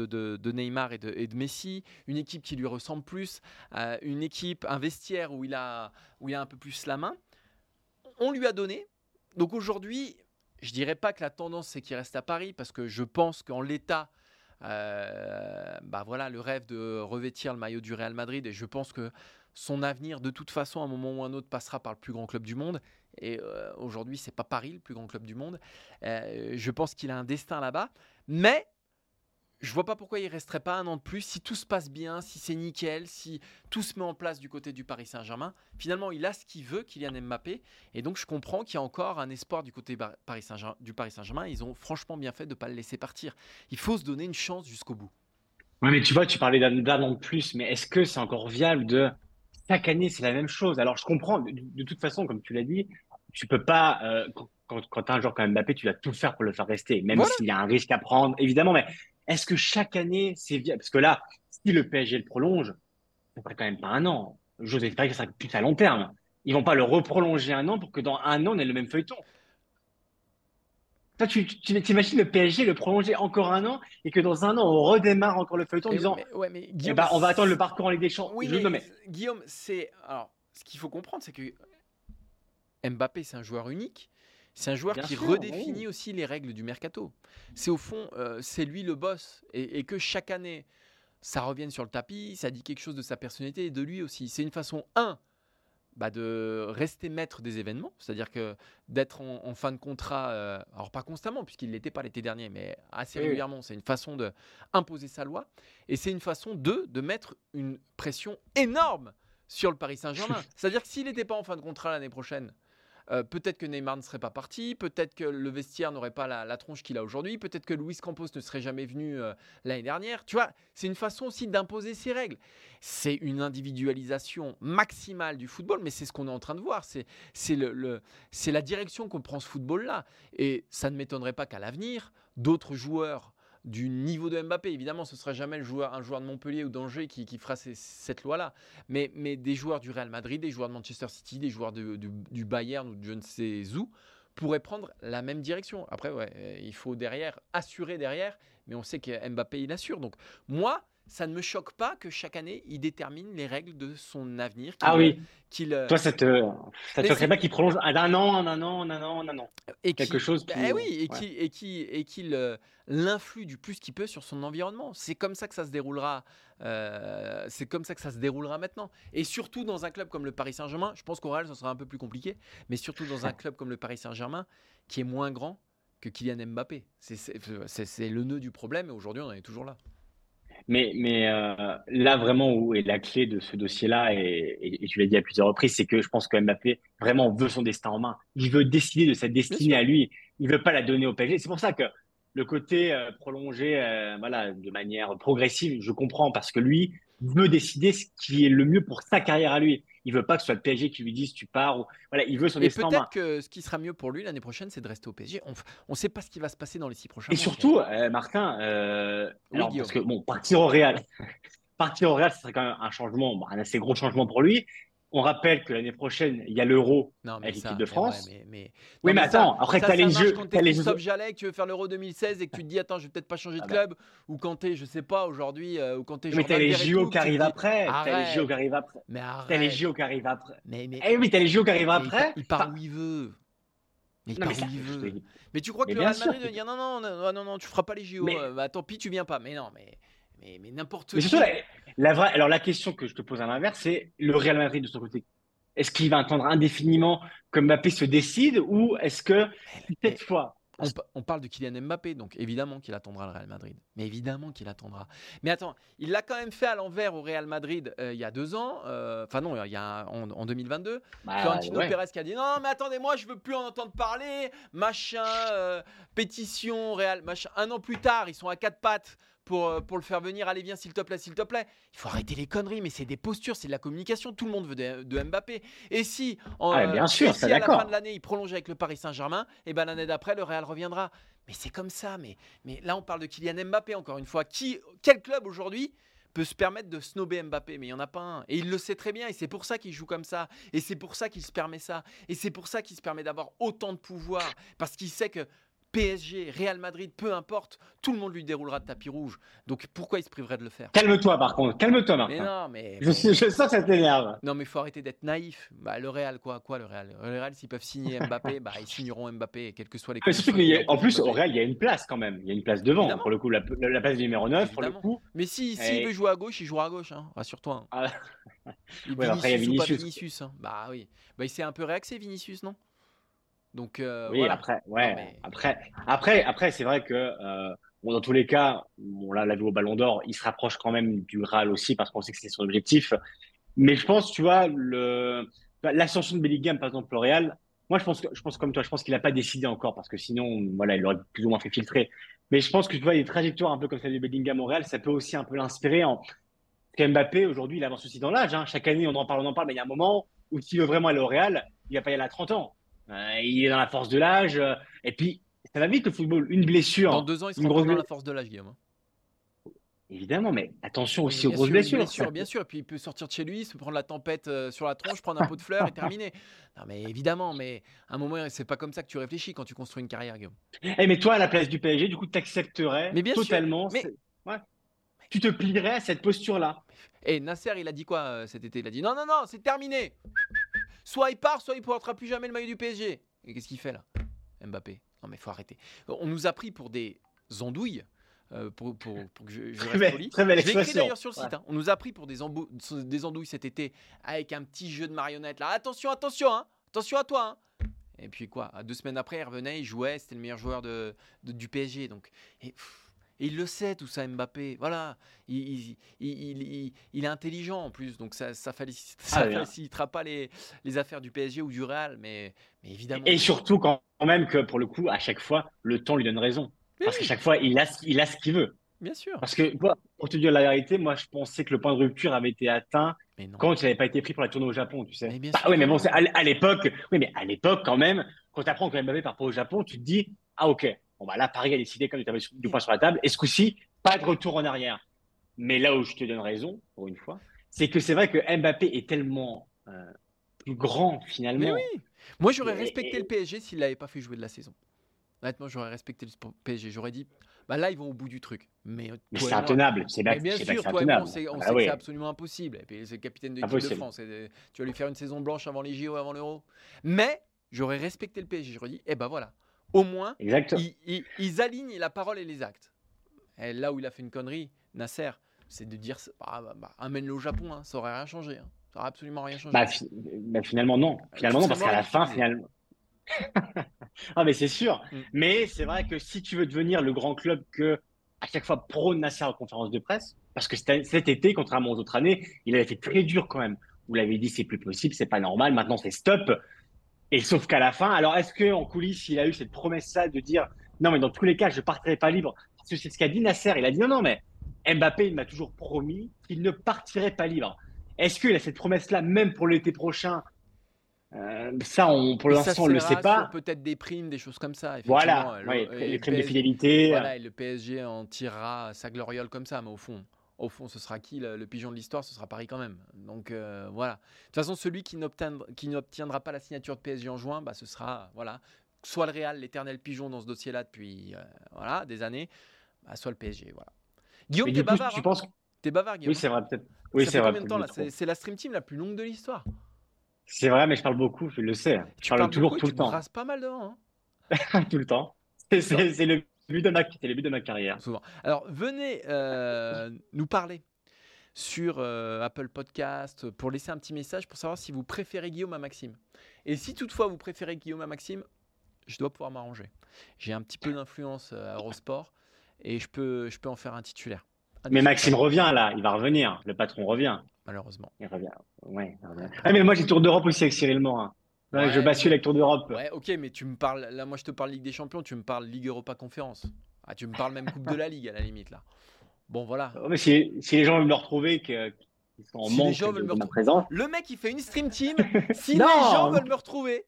Neymar et, de, Messi, une équipe qui lui ressemble plus, euh, une équipe, un vestiaire où il, a, où il a un peu plus la main. On lui a donné. Donc aujourd'hui, je dirais pas que la tendance c'est qu'il reste à Paris parce que je pense qu'en l'état bah voilà, le rêve de revêtir le maillot du Real Madrid. Et je pense que son avenir, de toute façon, à un moment ou un autre, passera par le plus grand club du monde. Et aujourd'hui, c'est pas Paris, le plus grand club du monde. je pense qu'il a un destin là-bas. Mais je vois pas pourquoi il resterait pas un an de plus si tout se passe bien, si c'est nickel, si tout se met en place du côté du Paris Saint-Germain. Finalement, il a ce qu'il veut, Kylian Mbappé, et donc je comprends qu'il y a encore un espoir du côté du Paris Saint-Germain. Ils ont franchement bien fait de pas le laisser partir. Il faut se donner une chance jusqu'au bout. Oui, mais tu vois, tu parlais d'un an de plus, mais est-ce que c'est encore viable de chaque année, c'est la même chose Alors je comprends, de, toute façon, comme tu l'as dit, tu peux pas. Euh, quand, quand tu as un joueur comme Mbappé, tu vas tout faire pour le faire rester, même s'il y a un risque à prendre, évidemment. Mais est-ce que chaque année, c'est viable Parce que là, si le PSG le prolonge, ça ferait quand même pas un an. J'ose espérer que ça sera plus à long terme. Ils vont pas le reprolonger un an pour que dans un an, on ait le même feuilleton. Toi, tu, t'imagines le PSG le prolonger encore un an et que dans un an, on redémarre encore le feuilleton en disant ouais, mais eh ben, on va attendre le parcours en Ligue des Champions. Oui, mais, Guillaume, c'est. Alors, ce qu'il faut comprendre, c'est que Mbappé, c'est un joueur unique. C'est un joueur qui redéfinit aussi les règles du mercato. C'est au fond, euh, c'est lui le boss. Et, que chaque année, ça revienne sur le tapis, ça dit quelque chose de sa personnalité et de lui aussi. C'est une façon, un, bah de rester maître des événements, c'est-à-dire que d'être en, fin de contrat, euh, alors pas constamment puisqu'il l'était pas l'été dernier, mais assez régulièrement, c'est une façon de imposer sa loi, et c'est une façon deux de mettre une pression énorme sur le Paris Saint-Germain. c'est-à-dire que s'il n'était pas en fin de contrat l'année prochaine, euh, peut-être que Neymar ne serait pas parti, peut-être que le vestiaire n'aurait pas la, tronche qu'il a aujourd'hui, peut-être que Luis Campos ne serait jamais venu euh, l'année dernière. Tu vois, c'est une façon aussi d'imposer ses règles. C'est une individualisation maximale du football, mais c'est ce qu'on est en train de voir. C'est le, la direction qu'on prend ce football-là. Et ça ne m'étonnerait pas qu'à l'avenir, d'autres joueurs du niveau de Mbappé. Évidemment, ce ne sera jamais le joueur, un joueur de Montpellier ou d'Angers qui, fera cette loi-là. Mais, mais des joueurs du Real Madrid, des joueurs de Manchester City, des joueurs du Bayern ou de je ne sais où pourraient prendre la même direction. Après, ouais, il faut derrière assurer derrière, mais on sait que Mbappé il assure. Donc moi, ça ne me choque pas que chaque année, il détermine les règles de son avenir. Ah oui. Qu'il, euh, Toi, ça te, ça te choquerait pas qu'il prolonge d'un an, un an, un an, un an. Et Quelque chose qui. Eh oui, et qu'il et qui, et qu'il euh, l'influe du plus qu'il peut sur son environnement. C'est comme ça que ça se déroulera. Euh, c'est comme ça que ça se déroulera maintenant. Et surtout dans un club comme le Paris Saint-Germain, je pense qu'au Real, ça sera un peu plus compliqué, mais surtout dans un club comme le Paris Saint-Germain, qui est moins grand que Kylian Mbappé. C'est, c'est le nœud du problème, et aujourd'hui, on en est toujours là. Mais, mais euh, là, vraiment, où est la clé de ce dossier-là, et, et, tu l'as dit à plusieurs reprises, c'est que je pense que Mbappé vraiment veut son destin en main. Il veut décider de sa destinée à lui. Il veut pas la donner au PSG. C'est pour ça que le côté euh, prolongé, euh, voilà, de manière progressive, je comprends parce que lui veut décider ce qui est le mieux pour sa carrière à lui. Il veut pas que ce soit le PSG qui lui dise tu pars. Ou... Voilà, il veut son Et peut-être que ce qui sera mieux pour lui l'année prochaine, c'est de rester au PSG. On ne sait pas ce qui va se passer dans les six prochains mois. Et surtout, euh, Martin, euh, parce que bon, partir au Real, partir au Real, ce serait quand même un changement, un assez gros changement pour lui. On rappelle que l'année prochaine, il y a l'Euro avec l'équipe de France. Mais, oui, mais, attends, après tu as les jeux. Quand tu es Christophe Jallet, que tu veux faire l'Euro 2016 et que tu te dis, attends, je vais peut-être pas changer de ah bah. club, ou quand tu es, je sais pas, aujourd'hui, euh, ou quand tu es Mais tu as les JO qui arrivent après. Tu as les JO qui arrivent après. Mais Tu as les JO qui arrivent après. Mais, mais... Eh oui, tu as les JO qui arrivent après. Il part où il veut. Mais où il veut. Mais tu crois que le Real Madrid va dire, non, non, non, non, non, tu feras pas les JO. Euh, bah, tant pis, tu viens pas. Mais non, mais. Mais, mais n'importe qui. La, vraie, alors la question que je te pose à l'inverse, c'est le Real Madrid de son côté. Est-ce qu'il va attendre indéfiniment que Mbappé se décide ou est-ce que cette fois on, parle de Kylian Mbappé, donc évidemment qu'il attendra le Real Madrid. Mais évidemment qu'il attendra. Mais attends, il l'a quand même fait à l'envers au Real Madrid euh, il y a deux ans. Euh, enfin non, il y a en, 2022. Bah, Florentino Pérez qui a dit non, mais attendez, moi je veux plus en entendre parler. Machin, euh, pétition, Real, machin. Un an plus tard, ils sont à quatre pattes pour, euh, pour le faire venir. Allez, viens, s'il te plaît, s'il te plaît. Il faut arrêter les conneries, mais c'est des postures, c'est de la communication. Tout le monde veut de, Mbappé. Et si, en, ah, bien sûr, à la fin de l'année, il prolonge avec le Paris Saint-Germain, et ben l'année d'après, le Real reviendra. Mais c'est comme ça. Mais, mais là, on parle de Kylian Mbappé, encore une fois. Qui, quel club aujourd'hui peut se permettre de snober Mbappé, mais il n'y en a pas un. Et il le sait très bien, et c'est pour ça qu'il joue comme ça, et c'est pour ça qu'il se permet ça, et c'est pour ça qu'il se permet d'avoir autant de pouvoir, parce qu'il sait que PSG, Real Madrid, peu importe, tout le monde lui déroulera de tapis rouge. Donc pourquoi il se priverait de le faire? Calme-toi par contre, calme-toi Martin. Mais non, mais. Je, je sens que ça t'énerve. Non, mais il faut arrêter d'être naïf. Bah, le Real, quoi, quoi le Real? Le Real, s'ils peuvent signer Mbappé, bah, ils signeront Mbappé, quelles que soient les Mais surtout conditions y a- en plus, au Real, il y a une place quand même. Il y a une place devant, Évidemment. pour le coup, la, la- la place du numéro 9, pour le coup. Mais si, s'il Eh. veut jouer à gauche, il jouera à gauche, hein, rassure-toi. hein. Ah. Après, il y a Vinicius ou pas Vinicius. Vinicius hein. Bah oui. Bah, il s'est un peu réaxé, Vinicius, non? Donc, euh, oui, voilà. après, ouais, Non, mais- après, après, après, c'est vrai que euh, bon, dans tous les cas, on l'a vu au Ballon d'Or, il se rapproche quand même du Graal aussi parce qu'on sait que c'est son objectif. Mais je pense, tu vois, le l'ascension de Bellingham, par exemple, au Real, moi, je pense, que, je pense comme toi, je pense qu'il n'a pas décidé encore parce que sinon, voilà, il aurait plus ou moins fait filtrer. Mais je pense que tu vois, les trajectoires un peu comme celle de Bellingham au Real, ça peut aussi un peu l'inspirer en. Parce Mbappé, aujourd'hui, il avance aussi dans l'âge. hein. Chaque année, on en parle, on en parle, mais il y a un moment où s'il veut vraiment aller au Real, il va pas y aller à 30 ans. Euh, il est dans la force de l'âge. euh, et puis, ça va vite le football. Une blessure, Dans deux ans, il sera grosse dans la force de l'âge, Guillaume. hein. évidemment, mais attention aussi aux grosses sûr, blessures. Bien sûr, bien sûr. Et puis il peut sortir de chez lui, se prendre la tempête euh, sur la tronche, prendre un pot de fleurs et terminer. Non, mais évidemment, mais à un moment, c'est pas comme ça que tu réfléchis quand tu construis une carrière, Guillaume. Eh, mais toi, à la place du PSG, du coup, tu accepterais Mais bien sûr, totalement. mais- ouais. Tu te plierais à cette posture-là. Et Nasser, il a dit quoi cet été? Il a dit non, non, non, c'est terminé. Soit il part, soit il ne portera plus jamais le maillot du PSG. Et qu'est-ce qu'il fait là? Mbappé. Non, mais faut arrêter. On nous a pris pour des andouilles. euh, pour, pour- pour que je, je Très reste belle- poli. très belle écrit d'ailleurs sur le site. hein. On nous a pris pour des, des andouilles cet été avec un petit jeu de marionnettes là. Attention, attention, hein. attention à toi. hein. Et puis quoi? Deux semaines après, il revenait, il jouait, c'était le meilleur joueur de, de- du PSG. Donc, et, pff, et il le sait tout ça, Mbappé. Voilà, il, il, il- il- il- il est intelligent en plus, donc ça, Ah, bien. facilitera pas les, les affaires du PSG ou du Real, mais, mais évidemment. Et surtout, quand même, que pour le coup, à chaque fois, le temps lui donne raison. Mais Parce oui, qu'à chaque fois, il a, il a ce qu'il veut. bien sûr. Parce que, moi, pour te dire la vérité, moi, je pensais que le point de rupture avait été atteint Mais non. quand il n'avait pas été pris pour la tournée au Japon, tu sais. Mais Bah oui, mais bon, à à l'époque, oui, mais à l'époque, quand même, quand tu apprends que Mbappé part pas au Japon, tu te dis, ah, ok, bon, bah là, Paris a décidé, comme tu avais du point sur la table, et ce coup-ci, pas de retour en arrière. Mais là où je te donne raison, pour une fois, c'est que c'est vrai que Mbappé est tellement euh, plus grand, finalement. Mais oui. Moi, j'aurais respecté et- le PSG s'il l'avait pas fait jouer de la saison. Honnêtement, j'aurais respecté le PSG. J'aurais dit, bah là, ils vont au bout du truc. Mais, euh, Mais c'est intenable. C'est bien que sûr, c'est toi et moi, on sait, on Ah sait que c'est absolument impossible. Et puis, c'est le capitaine de l'équipe de. France. et tu vas lui faire une saison blanche avant les JO, avant l'Euro. Mais j'aurais respecté le PSG. J'aurais dit, eh ben voilà, au moins, ils, ils- ils alignent la parole et les actes. Et là où il a fait une connerie, Nasser, c'est de dire, ah, bah, bah, amène-le au Japon. hein. Ça aurait rien changé. hein. Ça aurait absolument rien changé. Bah, fi- bah, finalement, non. Finalement, non, parce qu'à la fin, finalement. ah, mais c'est sûr. Mm. Mais c'est vrai que si tu veux devenir le grand club que, à chaque fois, prône Nasser en conférence de presse, parce que cet été, contrairement aux autres années, il avait été très dur quand même. Vous l'avez dit, c'est plus possible, c'est pas normal, maintenant c'est stop. Et sauf qu'à la fin, alors est-ce qu'en coulisses, il a eu cette promesse-là de dire non, mais dans tous les cas, je partirai pas libre? Parce que c'est ce qu'a dit Nasser. Il a dit non, non, mais Mbappé, il m'a toujours promis qu'il ne partirait pas libre. Est-ce qu'il a cette promesse-là même pour l'été prochain? Euh, Ça, on, pour l'instant, on ne le sait pas. Peut-être des primes, des choses comme ça. Voilà, ouais, les primes de fidélité. Voilà, et le PSG en tirera sa gloriole comme ça, mais au fond, au fond, ce sera qui le, le pigeon de l'histoire Ce sera Paris quand même. Donc euh, voilà. De toute façon, celui qui n'obtiendra, pas la signature de PSG en juin, bah, ce sera voilà, soit le Real, l'éternel pigeon dans ce dossier-là depuis euh, voilà des années, bah, soit le PSG. Voilà. Guillaume, t'es bavard. tu hein penses T'es bavard, Guillaume. Oui, c'est vrai, peut-être. Oui, c'est vrai. combien de temps là? C'est la stream team la plus longue de l'histoire. C'est vrai, mais je parle beaucoup, je le sais. Je Tu parle toujours beaucoup tout tu le temps. rases pas mal devant. hein. tout le temps. C'est le but de ma, c'est le but de ma carrière. souvent. Alors, venez euh, nous parler sur euh, Apple Podcast pour laisser un petit message pour savoir si vous préférez Guillaume à Maxime. Et si toutefois vous préférez Guillaume à Maxime, je dois pouvoir m'arranger. J'ai un petit peu d'influence à Eurosport et je peux, je peux en faire un titulaire. Un Mais titulaire, Maxime revient là, il va revenir. Le patron revient. Malheureusement. Il revient. Ouais, il revient. Ah, mais moi, j'ai Tour d'Europe aussi avec Cyril Morin. Ouais, je bascule avec Tour d'Europe. Ouais, ok, mais tu me parles. Là, moi, je te parle Ligue des Champions, tu me parles Ligue Europa Conférence. Ah, tu me parles même Coupe de la Ligue à la limite là. Bon, voilà. Oh, mais si, si les gens veulent me retrouver, que- qu'ils sont en Si les gens veulent me de retrouver. présence. Le mec, il fait une stream team. Si Non. les gens veulent me retrouver,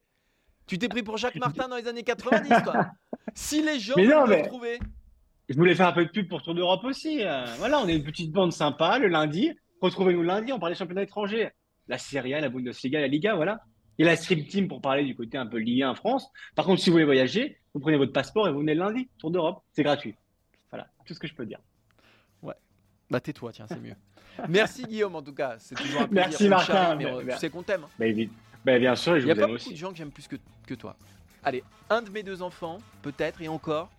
tu t'es pris pour Jacques Martin dans les années 90, toi. Si les gens Mais veulent non, me mais- retrouver, Je voulais faire un peu de pub pour Tour d'Europe aussi. euh, voilà, on est une petite bande sympa le lundi. Retrouvez-nous lundi, on parle des championnats étrangers. La Serie A, la Bundesliga, la Liga, voilà. Il y a la Stream Team pour parler du côté un peu lié en France. Par contre, si vous voulez voyager, vous prenez votre passeport et vous venez lundi, tour d'Europe. C'est gratuit. Voilà, tout ce que je peux dire. Ouais. Bah tais-toi, tiens, c'est mieux. Merci Guillaume en tout cas, c'est toujours un plaisir. Merci Martin. mais, mais, tu sais qu'on t'aime. hein. Bah, bah, bien sûr, et je Il n'y a vous pas aime beaucoup aussi. de gens que j'aime plus que, que toi. Allez, un de mes deux enfants, peut-être, et encore,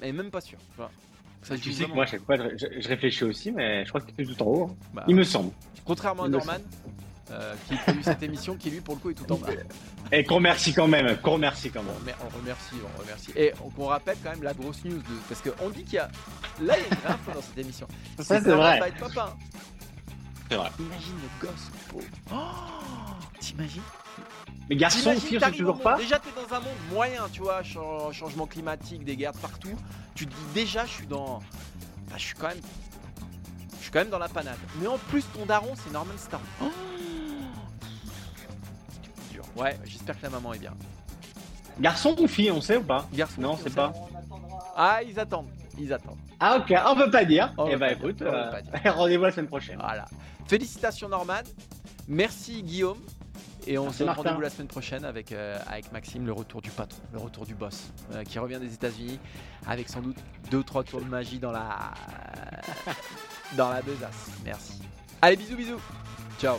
mais même pas sûr. Voilà. Ça se Tu sais que moi, à chaque fois, je, réfléchis aussi, mais je crois que tu es tout en haut. hein. Bah, Il me semble. Contrairement à Norman, euh, qui produit cette émission, qui lui, pour le coup, est tout en bas. Et qu'on remercie quand même. Qu'on remercie quand même. On remercie, on remercie. Et on, on rappelle quand même la grosse news, de, parce qu'on dit qu'il y a. Là, il y a une vraie info dans cette émission. Ça, c'est vrai. va être papa. C'est vrai. Imagine le gosse, pauvre. Oh, T'imagines? Mais garçon, t'arrives au toujours monde- pas. Déjà, t'es dans un monde moyen, tu vois, ch- changement climatique, des guerres partout. Tu te dis déjà, je suis dans. Bah, je suis quand même. Je suis quand même dans la panade. Mais en plus, ton daron, c'est Norman Star. Oh C'est. Ouais, j'espère que la maman est bien. Garçon ou fille, on sait ou pas Garçon, Non, c'est pas. Ah, ils attendent. Ils attendent. Ah, ok, on peut pas dire. On eh bah écoute, euh, rendez-vous la semaine prochaine. Voilà. Félicitations, Norman. Merci, Guillaume. Et on Merci, se donne Martin. rendez-vous la semaine prochaine avec, euh, avec Maxime, le retour du patron, le retour du boss, euh, qui revient des États-Unis avec sans doute deux trois tours de magie dans la dans la besace. Merci. Allez, bisous, bisous. Ciao.